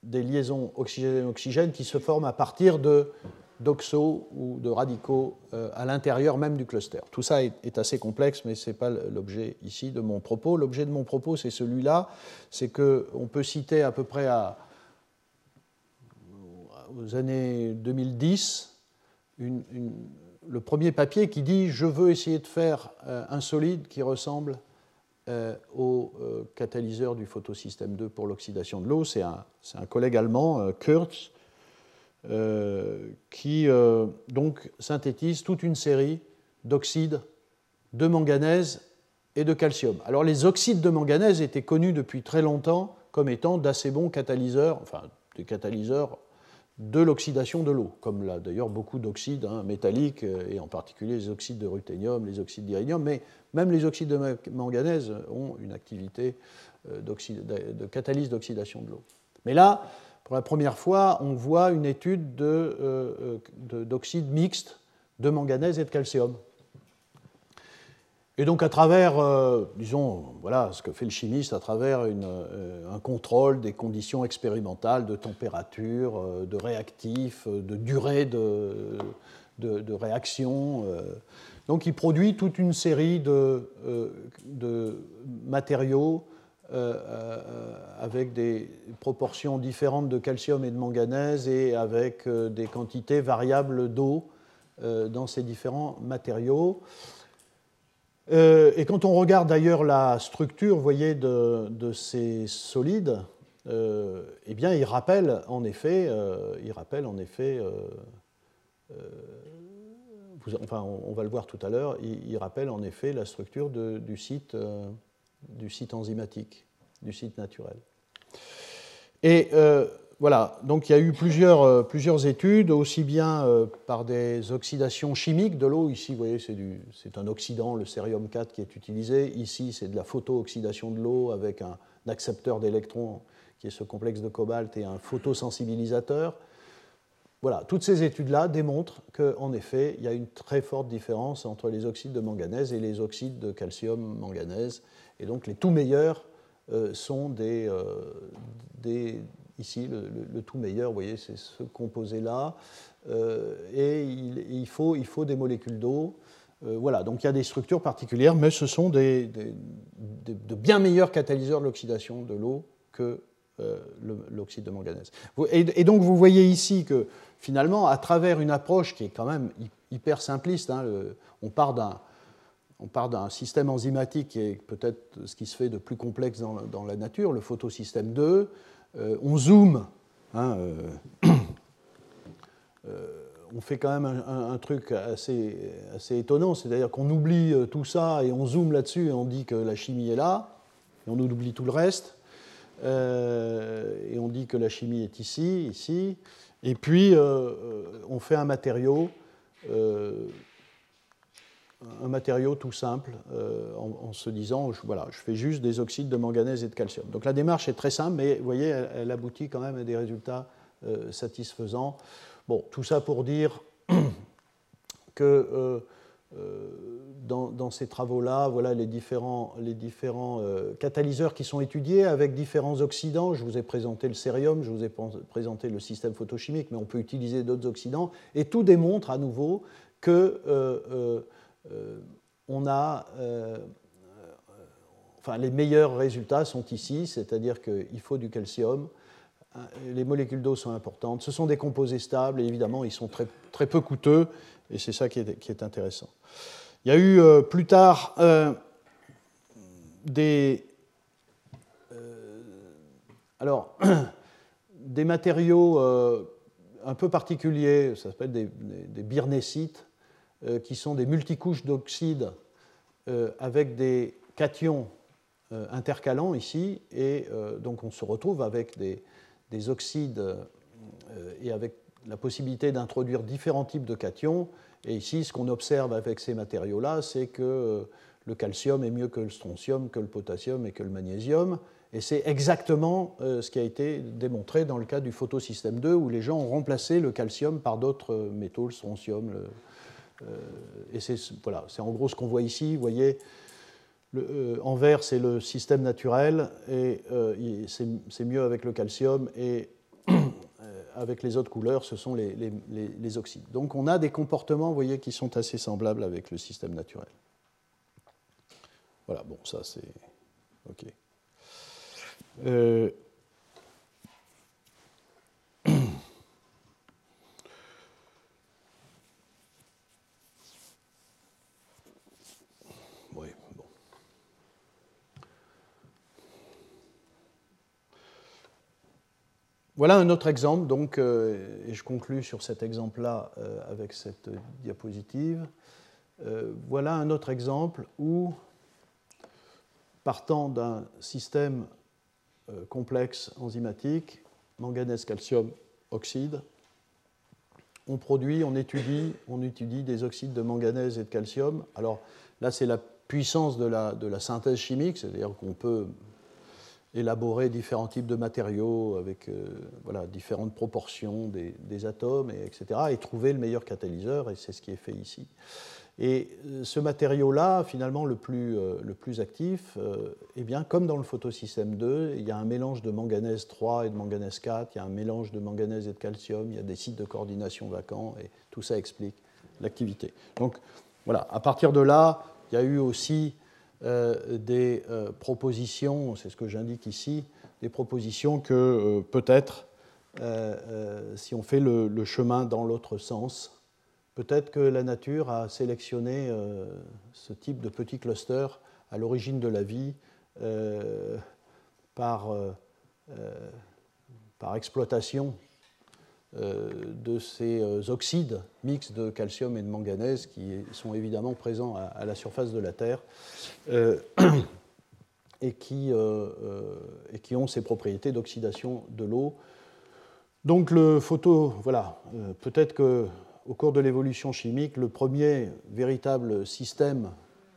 Speaker 2: des liaisons oxygène-oxygène qui se forment à partir de d'oxo ou de radicaux euh, à l'intérieur même du cluster. Tout ça est, assez complexe, mais ce n'est pas l'objet ici de mon propos. L'objet de mon propos, c'est celui-là, c'est qu'on peut citer à peu près à, aux années 2010 le premier papier qui dit je veux essayer de faire euh, un solide qui ressemble euh, au catalyseur du photosystème 2 pour l'oxydation de l'eau. C'est un, collègue allemand, Kurtz, qui euh, donc synthétise toute une série d'oxydes de manganèse et de calcium. Alors les oxydes de manganèse étaient connus depuis très longtemps comme étant d'assez bons catalyseurs, enfin des catalyseurs de l'oxydation de l'eau, comme là d'ailleurs beaucoup d'oxydes hein, métalliques, euh, et en particulier les oxydes de ruthénium, les oxydes d'iridium, mais même les oxydes de manganèse ont une activité de catalyse d'oxydation de l'eau. Mais là, pour la première fois, on voit une étude euh, d'oxyde mixte de manganèse et de calcium. Et donc à travers, euh, disons, voilà ce que fait le chimiste, à travers euh, un contrôle des conditions expérimentales de température, de réactifs, de durée de, de réaction. donc il produit toute une série de, de matériaux euh, euh, avec des proportions différentes de calcium et de manganèse et avec euh, des quantités variables d'eau dans ces différents matériaux. et quand on regarde d'ailleurs la structure, voyez, de, ces solides, eh bien, il rappelle en effet, il rappelle en effet enfin, on, va le voir tout à l'heure, il, rappelle en effet la structure du site du site enzymatique, du site naturel. Et euh, voilà, donc il y a eu plusieurs, euh, plusieurs études, aussi bien euh, par des oxydations chimiques de l'eau. Ici, vous voyez, c'est un oxydant, le cérium 4, qui est utilisé. Ici, c'est de la photo-oxydation de l'eau avec un, accepteur d'électrons, qui est ce complexe de cobalt, et un photosensibilisateur. Voilà, toutes ces études-là démontrent qu'en effet, il y a une très forte différence entre les oxydes de manganèse et les oxydes de calcium-manganèse. Et donc les tout meilleurs euh, sont des, euh, ici le, tout meilleur, vous voyez, c'est ce composé-là, euh, et il, faut, il faut des molécules d'eau. voilà, donc il y a des structures particulières, mais ce sont des, de bien meilleurs catalyseurs de l'oxydation de l'eau que l'oxyde de manganèse. Et, donc vous voyez ici que finalement, à travers une approche qui est quand même hyper simpliste, hein, on part d'un on part d'un système enzymatique qui est peut-être ce qui se fait de plus complexe dans, la nature, le photosystème 2. Euh, on zoome, hein, euh, (coughs) euh, on fait quand même un, truc assez, assez étonnant, c'est-à-dire qu'on oublie tout ça et on zoome là-dessus et on dit que la chimie est là, et on oublie tout le reste, et on dit que la chimie est ici, ici, et puis on fait un matériau un matériau tout simple euh, en, se disant, je, voilà, je fais juste des oxydes de manganèse et de calcium. Donc la démarche est très simple, mais vous voyez, elle, aboutit quand même à des résultats euh, satisfaisants. Bon, tout ça pour dire (clears throat) que euh, dans, ces travaux-là, voilà les différents, les différents catalyseurs qui sont étudiés avec différents oxydants. Je vous ai présenté le cérium, je vous ai présenté le système photochimique, mais on peut utiliser d'autres oxydants. Et tout démontre à nouveau que on a, euh, enfin, les meilleurs résultats sont ici, c'est-à-dire qu'il faut du calcium, les molécules d'eau sont importantes, ce sont des composés stables et évidemment ils sont très, très peu coûteux et c'est ça qui est, intéressant. Il y a eu euh, plus tard des, alors, (coughs) des matériaux un peu particuliers, ça s'appelle des, des, euh, qui sont des multicouches d'oxyde euh, avec des cations euh, intercalants ici, et donc on se retrouve avec des, oxydes et avec la possibilité d'introduire différents types de cations. Et ici, ce qu'on observe avec ces matériaux-là, c'est que le calcium est mieux que le strontium, que le potassium et que le magnésium. Et c'est exactement ce qui a été démontré dans le cas du photosystème 2, où les gens ont remplacé le calcium par d'autres métaux, le strontium. Et c'est voilà, en gros ce qu'on voit ici. Vous voyez, euh, en vert, c'est le système naturel, et euh, c'est mieux avec le calcium, et (clears throat) euh, avec les autres couleurs, ce sont les, oxydes. Donc on a des comportements, vous voyez, qui sont assez semblables avec le système naturel. Voilà, bon, ça c'est... OK. Voilà un autre exemple, donc, euh, et je conclus sur cet exemple-là euh, avec cette diapositive. Euh, voilà un autre exemple où, partant d'un système complexe enzymatique, manganèse, calcium, oxyde, on produit, on étudie, on étudie des oxydes de manganèse et de calcium. Alors là, c'est la puissance de la, de la synthèse chimique, c'est-à-dire qu'on peut élaborer différents types de matériaux avec euh, voilà, différentes proportions des, atomes, et, etc., et trouver le meilleur catalyseur, et c'est ce qui est fait ici. Et euh, ce matériau-là, finalement, le plus, euh, le plus actif, eh bien, comme dans le photosystème 2, il y a un mélange de manganèse 3 et de manganèse 4, il y a un mélange de manganèse et de calcium, il y a des sites de coordination vacants, et tout ça explique l'activité. Donc, voilà, à partir de là, il y a eu aussi euh, des euh, propositions, c'est ce que j'indique ici, des propositions que euh, peut-être, si on fait le, chemin dans l'autre sens, peut-être que la nature a sélectionné ce type de petit cluster à l'origine de la vie par, par exploitation de ces euh, oxydes mixtes de calcium et de manganèse qui sont évidemment présents à, la surface de la Terre euh, (clears throat) et, qui, et qui ont ces propriétés d'oxydation de l'eau. Donc le photo, voilà, peut-être qu'au cours de l'évolution chimique, le premier véritable système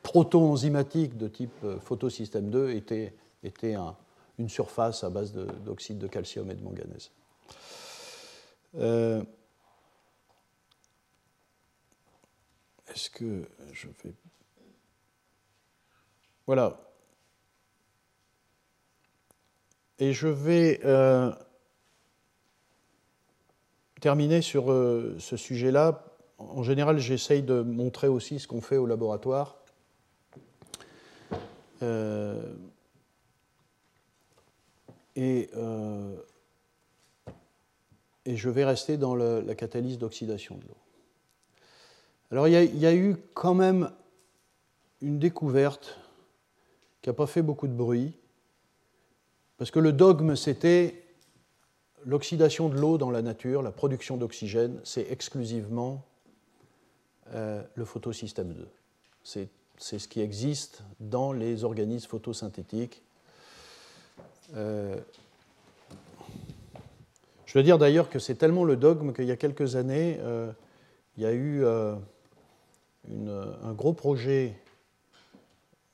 Speaker 2: proto-enzymatique de type photosystème 2 était, était une surface à base d'oxyde de calcium et de manganèse. Euh, est-ce que je vais... Voilà. Et je vais euh, terminer sur euh, ce sujet-là. En général, j'essaye de montrer aussi ce qu'on fait au laboratoire. et et je vais rester dans la catalyse d'oxydation de l'eau. Alors il y, a, eu quand même une découverte qui n'a pas fait beaucoup de bruit, parce que le dogme c'était l'oxydation de l'eau dans la nature, la production d'oxygène, c'est exclusivement euh, le photosystème 2. C'est, ce qui existe dans les organismes photosynthétiques. Euh, je veux dire d'ailleurs que c'est tellement le dogme qu'il y a quelques années, euh, il y a eu euh, un gros projet.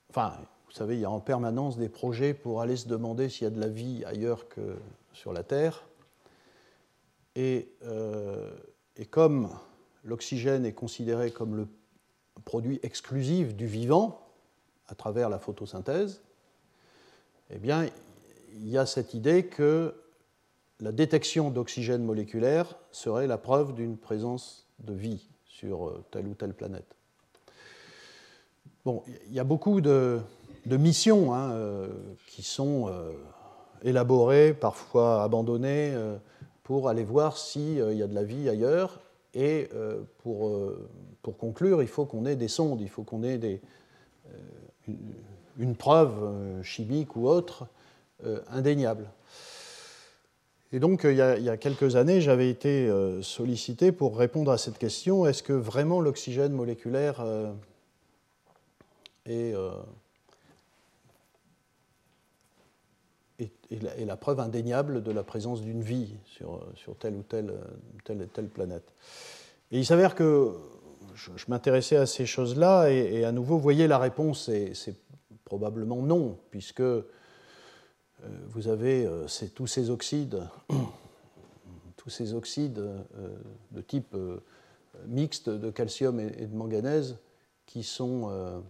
Speaker 2: Enfin, vous savez, il y a en permanence des projets pour aller se demander s'il y a de la vie ailleurs que sur la Terre. Et, euh, et comme l'oxygène est considéré comme le produit exclusif du vivant à travers la photosynthèse, eh bien, il y a cette idée que la détection d'oxygène moléculaire serait la preuve d'une présence de vie sur euh, telle ou telle planète. Il y a beaucoup de, missions hein, euh, qui sont euh, élaborées, parfois abandonnées, pour aller voir s'il y a de la vie ailleurs. Et pour, conclure, il faut qu'on ait des sondes, il faut qu'on ait une, preuve chimique ou autre indéniable. Et donc, il y, a, quelques années, j'avais été euh, sollicité pour répondre à cette question est-ce que vraiment l'oxygène moléculaire euh, est, la, preuve indéniable de la présence d'une vie sur, telle ou telle, telle, planète? Et il s'avère que je, m'intéressais à ces choses-là, et, à nouveau, vous voyez, la réponse, c'est probablement non, puisque euh, vous avez euh, tous ces oxydes, (clears throat) tous ces oxydes euh, de type mixte de calcium et, de manganèse qui sont,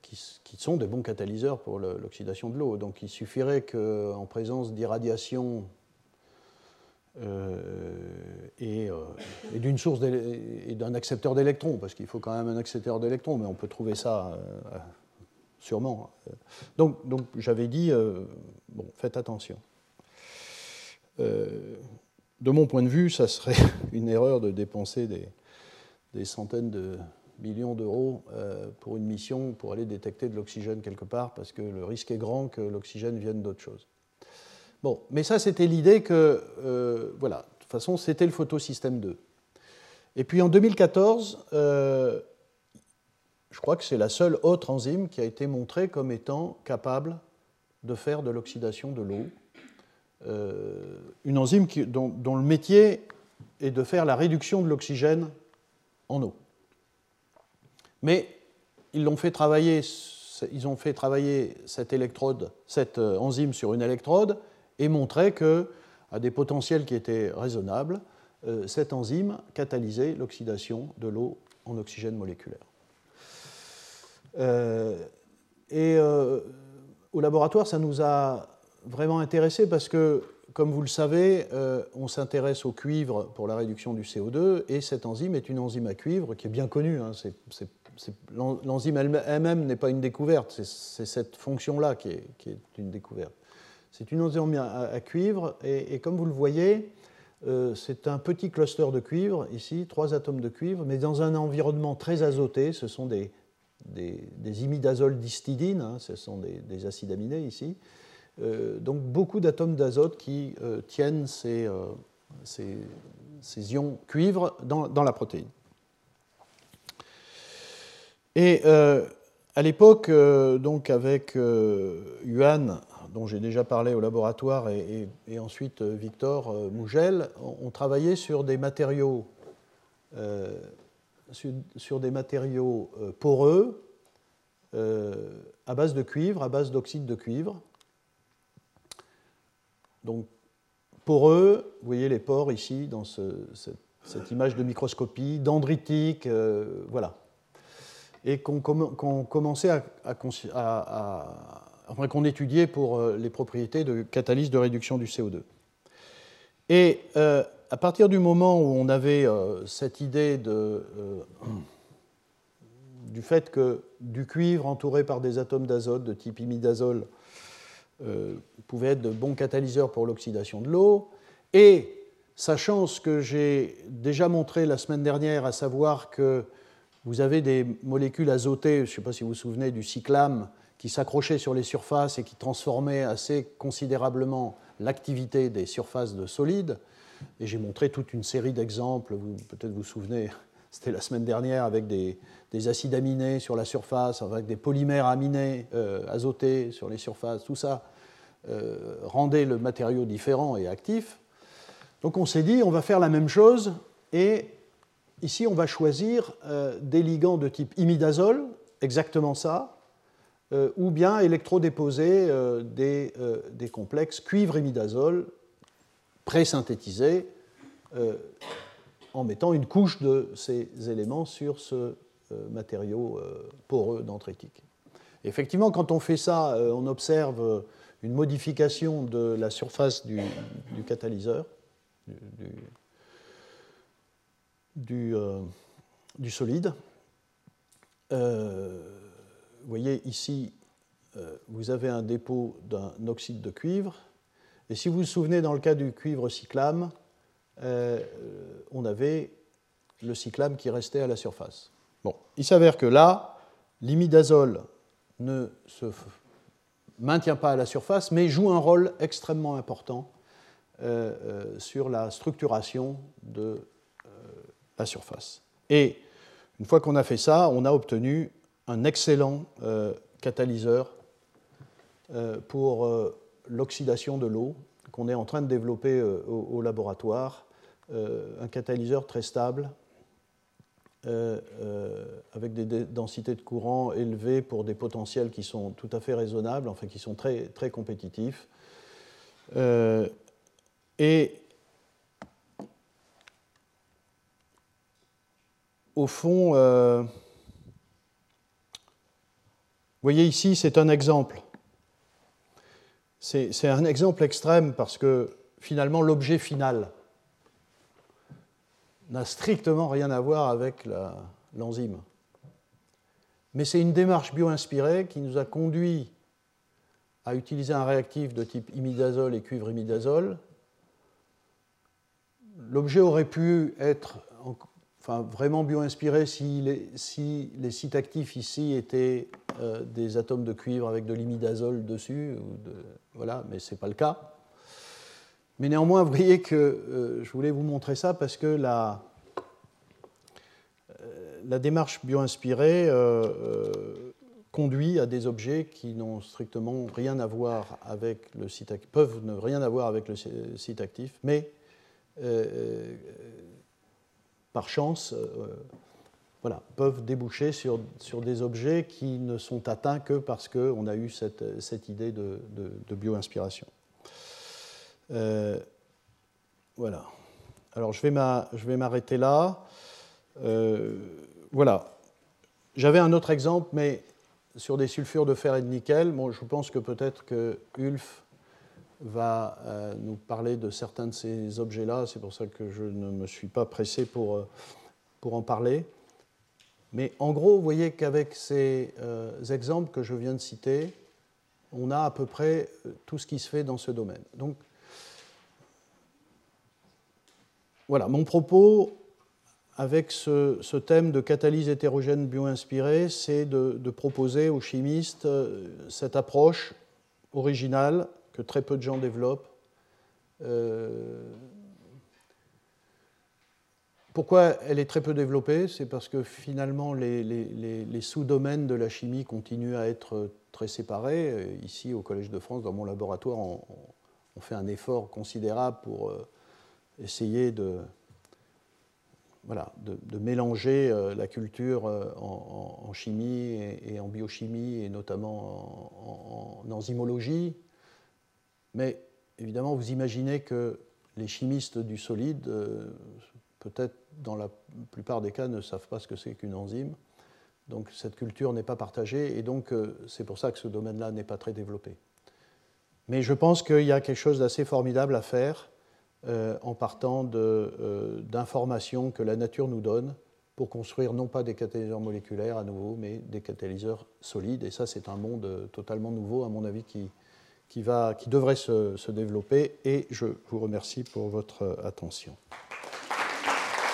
Speaker 2: qui, sont des bons catalyseurs pour l'oxydation de l'eau. Donc il suffirait qu'en présence d'irradiation euh, euh, et, d'une source et d'un accepteur d'électrons, parce qu'il faut quand même un accepteur d'électrons, mais on peut trouver ça euh, sûrement. Donc, donc j'avais dit, bon, faites attention. de mon point de vue, ça serait (laughs) une erreur de dépenser des, des centaines de millions d'euros pour une mission pour aller détecter de l'oxygène quelque part, parce que le risque est grand que l'oxygène vienne d'autre chose. Bon, mais ça, c'était l'idée que, euh, voilà, de toute façon, c'était le photosystème 2. Et puis en 2014, euh, je crois que c'est la seule autre enzyme qui a été montrée comme étant capable de faire de l'oxydation de l'eau. Euh, une enzyme dont, le métier est de faire la réduction de l'oxygène en eau. Mais ils l'ont fait travailler, ils ont fait travailler cette électrode, cette enzyme sur une électrode, et montrait que, à des potentiels qui étaient raisonnables, euh, cette enzyme catalysait l'oxydation de l'eau en oxygène moléculaire. Euh, et euh, au laboratoire, ça nous a vraiment intéressés parce que, comme vous le savez, on s'intéresse au cuivre pour la réduction du CO2 et cette enzyme est une enzyme à cuivre qui est bien connue. Hein. L'enzyme elle-même n'est pas une découverte, c'est cette fonction-là qui est, une découverte. C'est une enzyme à, cuivre et, comme vous le voyez, euh, c'est un petit cluster de cuivre, ici, trois atomes de cuivre, mais dans un environnement très azoté. Ce sont des, des, imidazoles d'histidine, hein, ce sont des, acides aminés ici. Euh, donc beaucoup d'atomes d'azote qui euh, tiennent ces, ces, ions cuivre dans, dans la protéine. Et à l'époque, donc avec Yuan, dont j'ai déjà parlé au laboratoire, et, ensuite euh, Victor euh, Mougel, ont, travaillé sur des matériaux, euh, sur, des matériaux poreux à base de cuivre, à base d'oxyde de cuivre. Donc poreux, vous voyez les pores ici dans cette, image de microscopie, dendritique, voilà. Et qu'on commençait à, à qu'on étudiait pour euh, les propriétés de catalyse de réduction du CO2. Et euh, à partir du moment où on avait euh, cette idée de, du fait que du cuivre entouré par des atomes d'azote de type imidazole pouvait être de bons catalyseurs pour l'oxydation de l'eau, et sachant ce que j'ai déjà montré la semaine dernière, à savoir que vous avez des molécules azotées, je ne sais pas si vous vous souvenez du cyclame, qui s'accrochaient sur les surfaces et qui transformaient assez considérablement l'activité des surfaces de solides. Et j'ai montré toute une série d'exemples, peut-être vous vous souvenez, (laughs) c'était la semaine dernière avec des, acides aminés sur la surface, avec des polymères aminés euh, azotés sur les surfaces, tout ça euh, rendait le matériau différent et actif. Donc on s'est dit, on va faire la même chose, et ici on va choisir euh, des ligands de type imidazole, exactement ça, ou bien électrodéposer des, des, complexes cuivre-imidazole pré-synthétisés en mettant une couche de ces éléments sur ce matériau poreux dendritique. Effectivement, quand on fait ça, on observe une modification de la surface du, catalyseur, du, solide vous voyez ici, euh, vous avez un dépôt d'un oxyde de cuivre. Et si vous vous souvenez, dans le cas du cuivre cyclame, euh, on avait le cyclame qui restait à la surface. Bon, il s'avère que là, l'imidazole ne se maintient pas à la surface, mais joue un rôle extrêmement important euh, sur la structuration de la surface. Et une fois qu'on a fait ça, on a obtenu un excellent euh, catalyseur euh, pour euh, l'oxydation de l'eau qu'on est en train de développer au, laboratoire, un catalyseur très stable avec des densités de courant élevées pour des potentiels qui sont tout à fait raisonnables, enfin qui sont très, très compétitifs. et au fond, euh, vous voyez ici, c'est un exemple. C'est un exemple extrême parce que finalement, l'objet final n'a strictement rien à voir avec l'enzyme. Mais c'est une démarche bio-inspirée qui nous a conduit à utiliser un réactif de type imidazole et cuivre imidazole. L'objet aurait pu être vraiment bio-inspiré si les, si les, sites actifs ici étaient euh, des atomes de cuivre avec de l'imidazole dessus, voilà, mais ce n'est pas le cas. Mais néanmoins, vous voyez que euh, je voulais vous montrer ça parce que la, euh, démarche bio-inspirée conduit à des objets qui n'ont strictement rien à voir avec le site actif, peuvent ne rien avoir avec le site actif, mais par chance, euh, voilà, peuvent déboucher sur, sur, des objets qui ne sont atteints que parce qu'on a eu cette, cette idée de, de, bio-inspiration. Euh, voilà. Alors je vais m'arrêter là. Euh, voilà. J'avais un autre exemple, mais sur des sulfures de fer et de nickel. Bon, je pense que peut-être que Ulf va euh, nous parler de certains de ces objets-là. C'est pour ça que je ne me suis pas pressé pour, pour en parler. Mais en gros, vous voyez qu'avec ces euh, exemples que je viens de citer, on a à peu près tout ce qui se fait dans ce domaine. Donc, voilà, mon propos avec ce, thème de catalyse hétérogène bio-inspirée, c'est de, proposer aux chimistes cette approche originale que très peu de gens développent. Euh, pourquoi elle est très peu développée? C'est parce que finalement les, sous-domaines de la chimie continuent à être très séparés. Ici, au Collège de France, dans mon laboratoire, on, fait un effort considérable pour euh, essayer de, mélanger euh, la culture en, chimie et, en biochimie, et notamment en enzymologie. Mais évidemment, vous imaginez que les chimistes du solide, euh, peut-être dans la plupart des cas, ne savent pas ce que c'est qu'une enzyme. Donc cette culture n'est pas partagée et donc euh, c'est pour ça que ce domaine-là n'est pas très développé. Mais je pense qu'il y a quelque chose d'assez formidable à faire euh, en partant d'informations que la nature nous donne pour construire non pas des catalyseurs moléculaires à nouveau, mais des catalyseurs solides. Et ça, c'est un monde totalement nouveau, à mon avis, qui, devrait se développer et je vous remercie pour votre attention.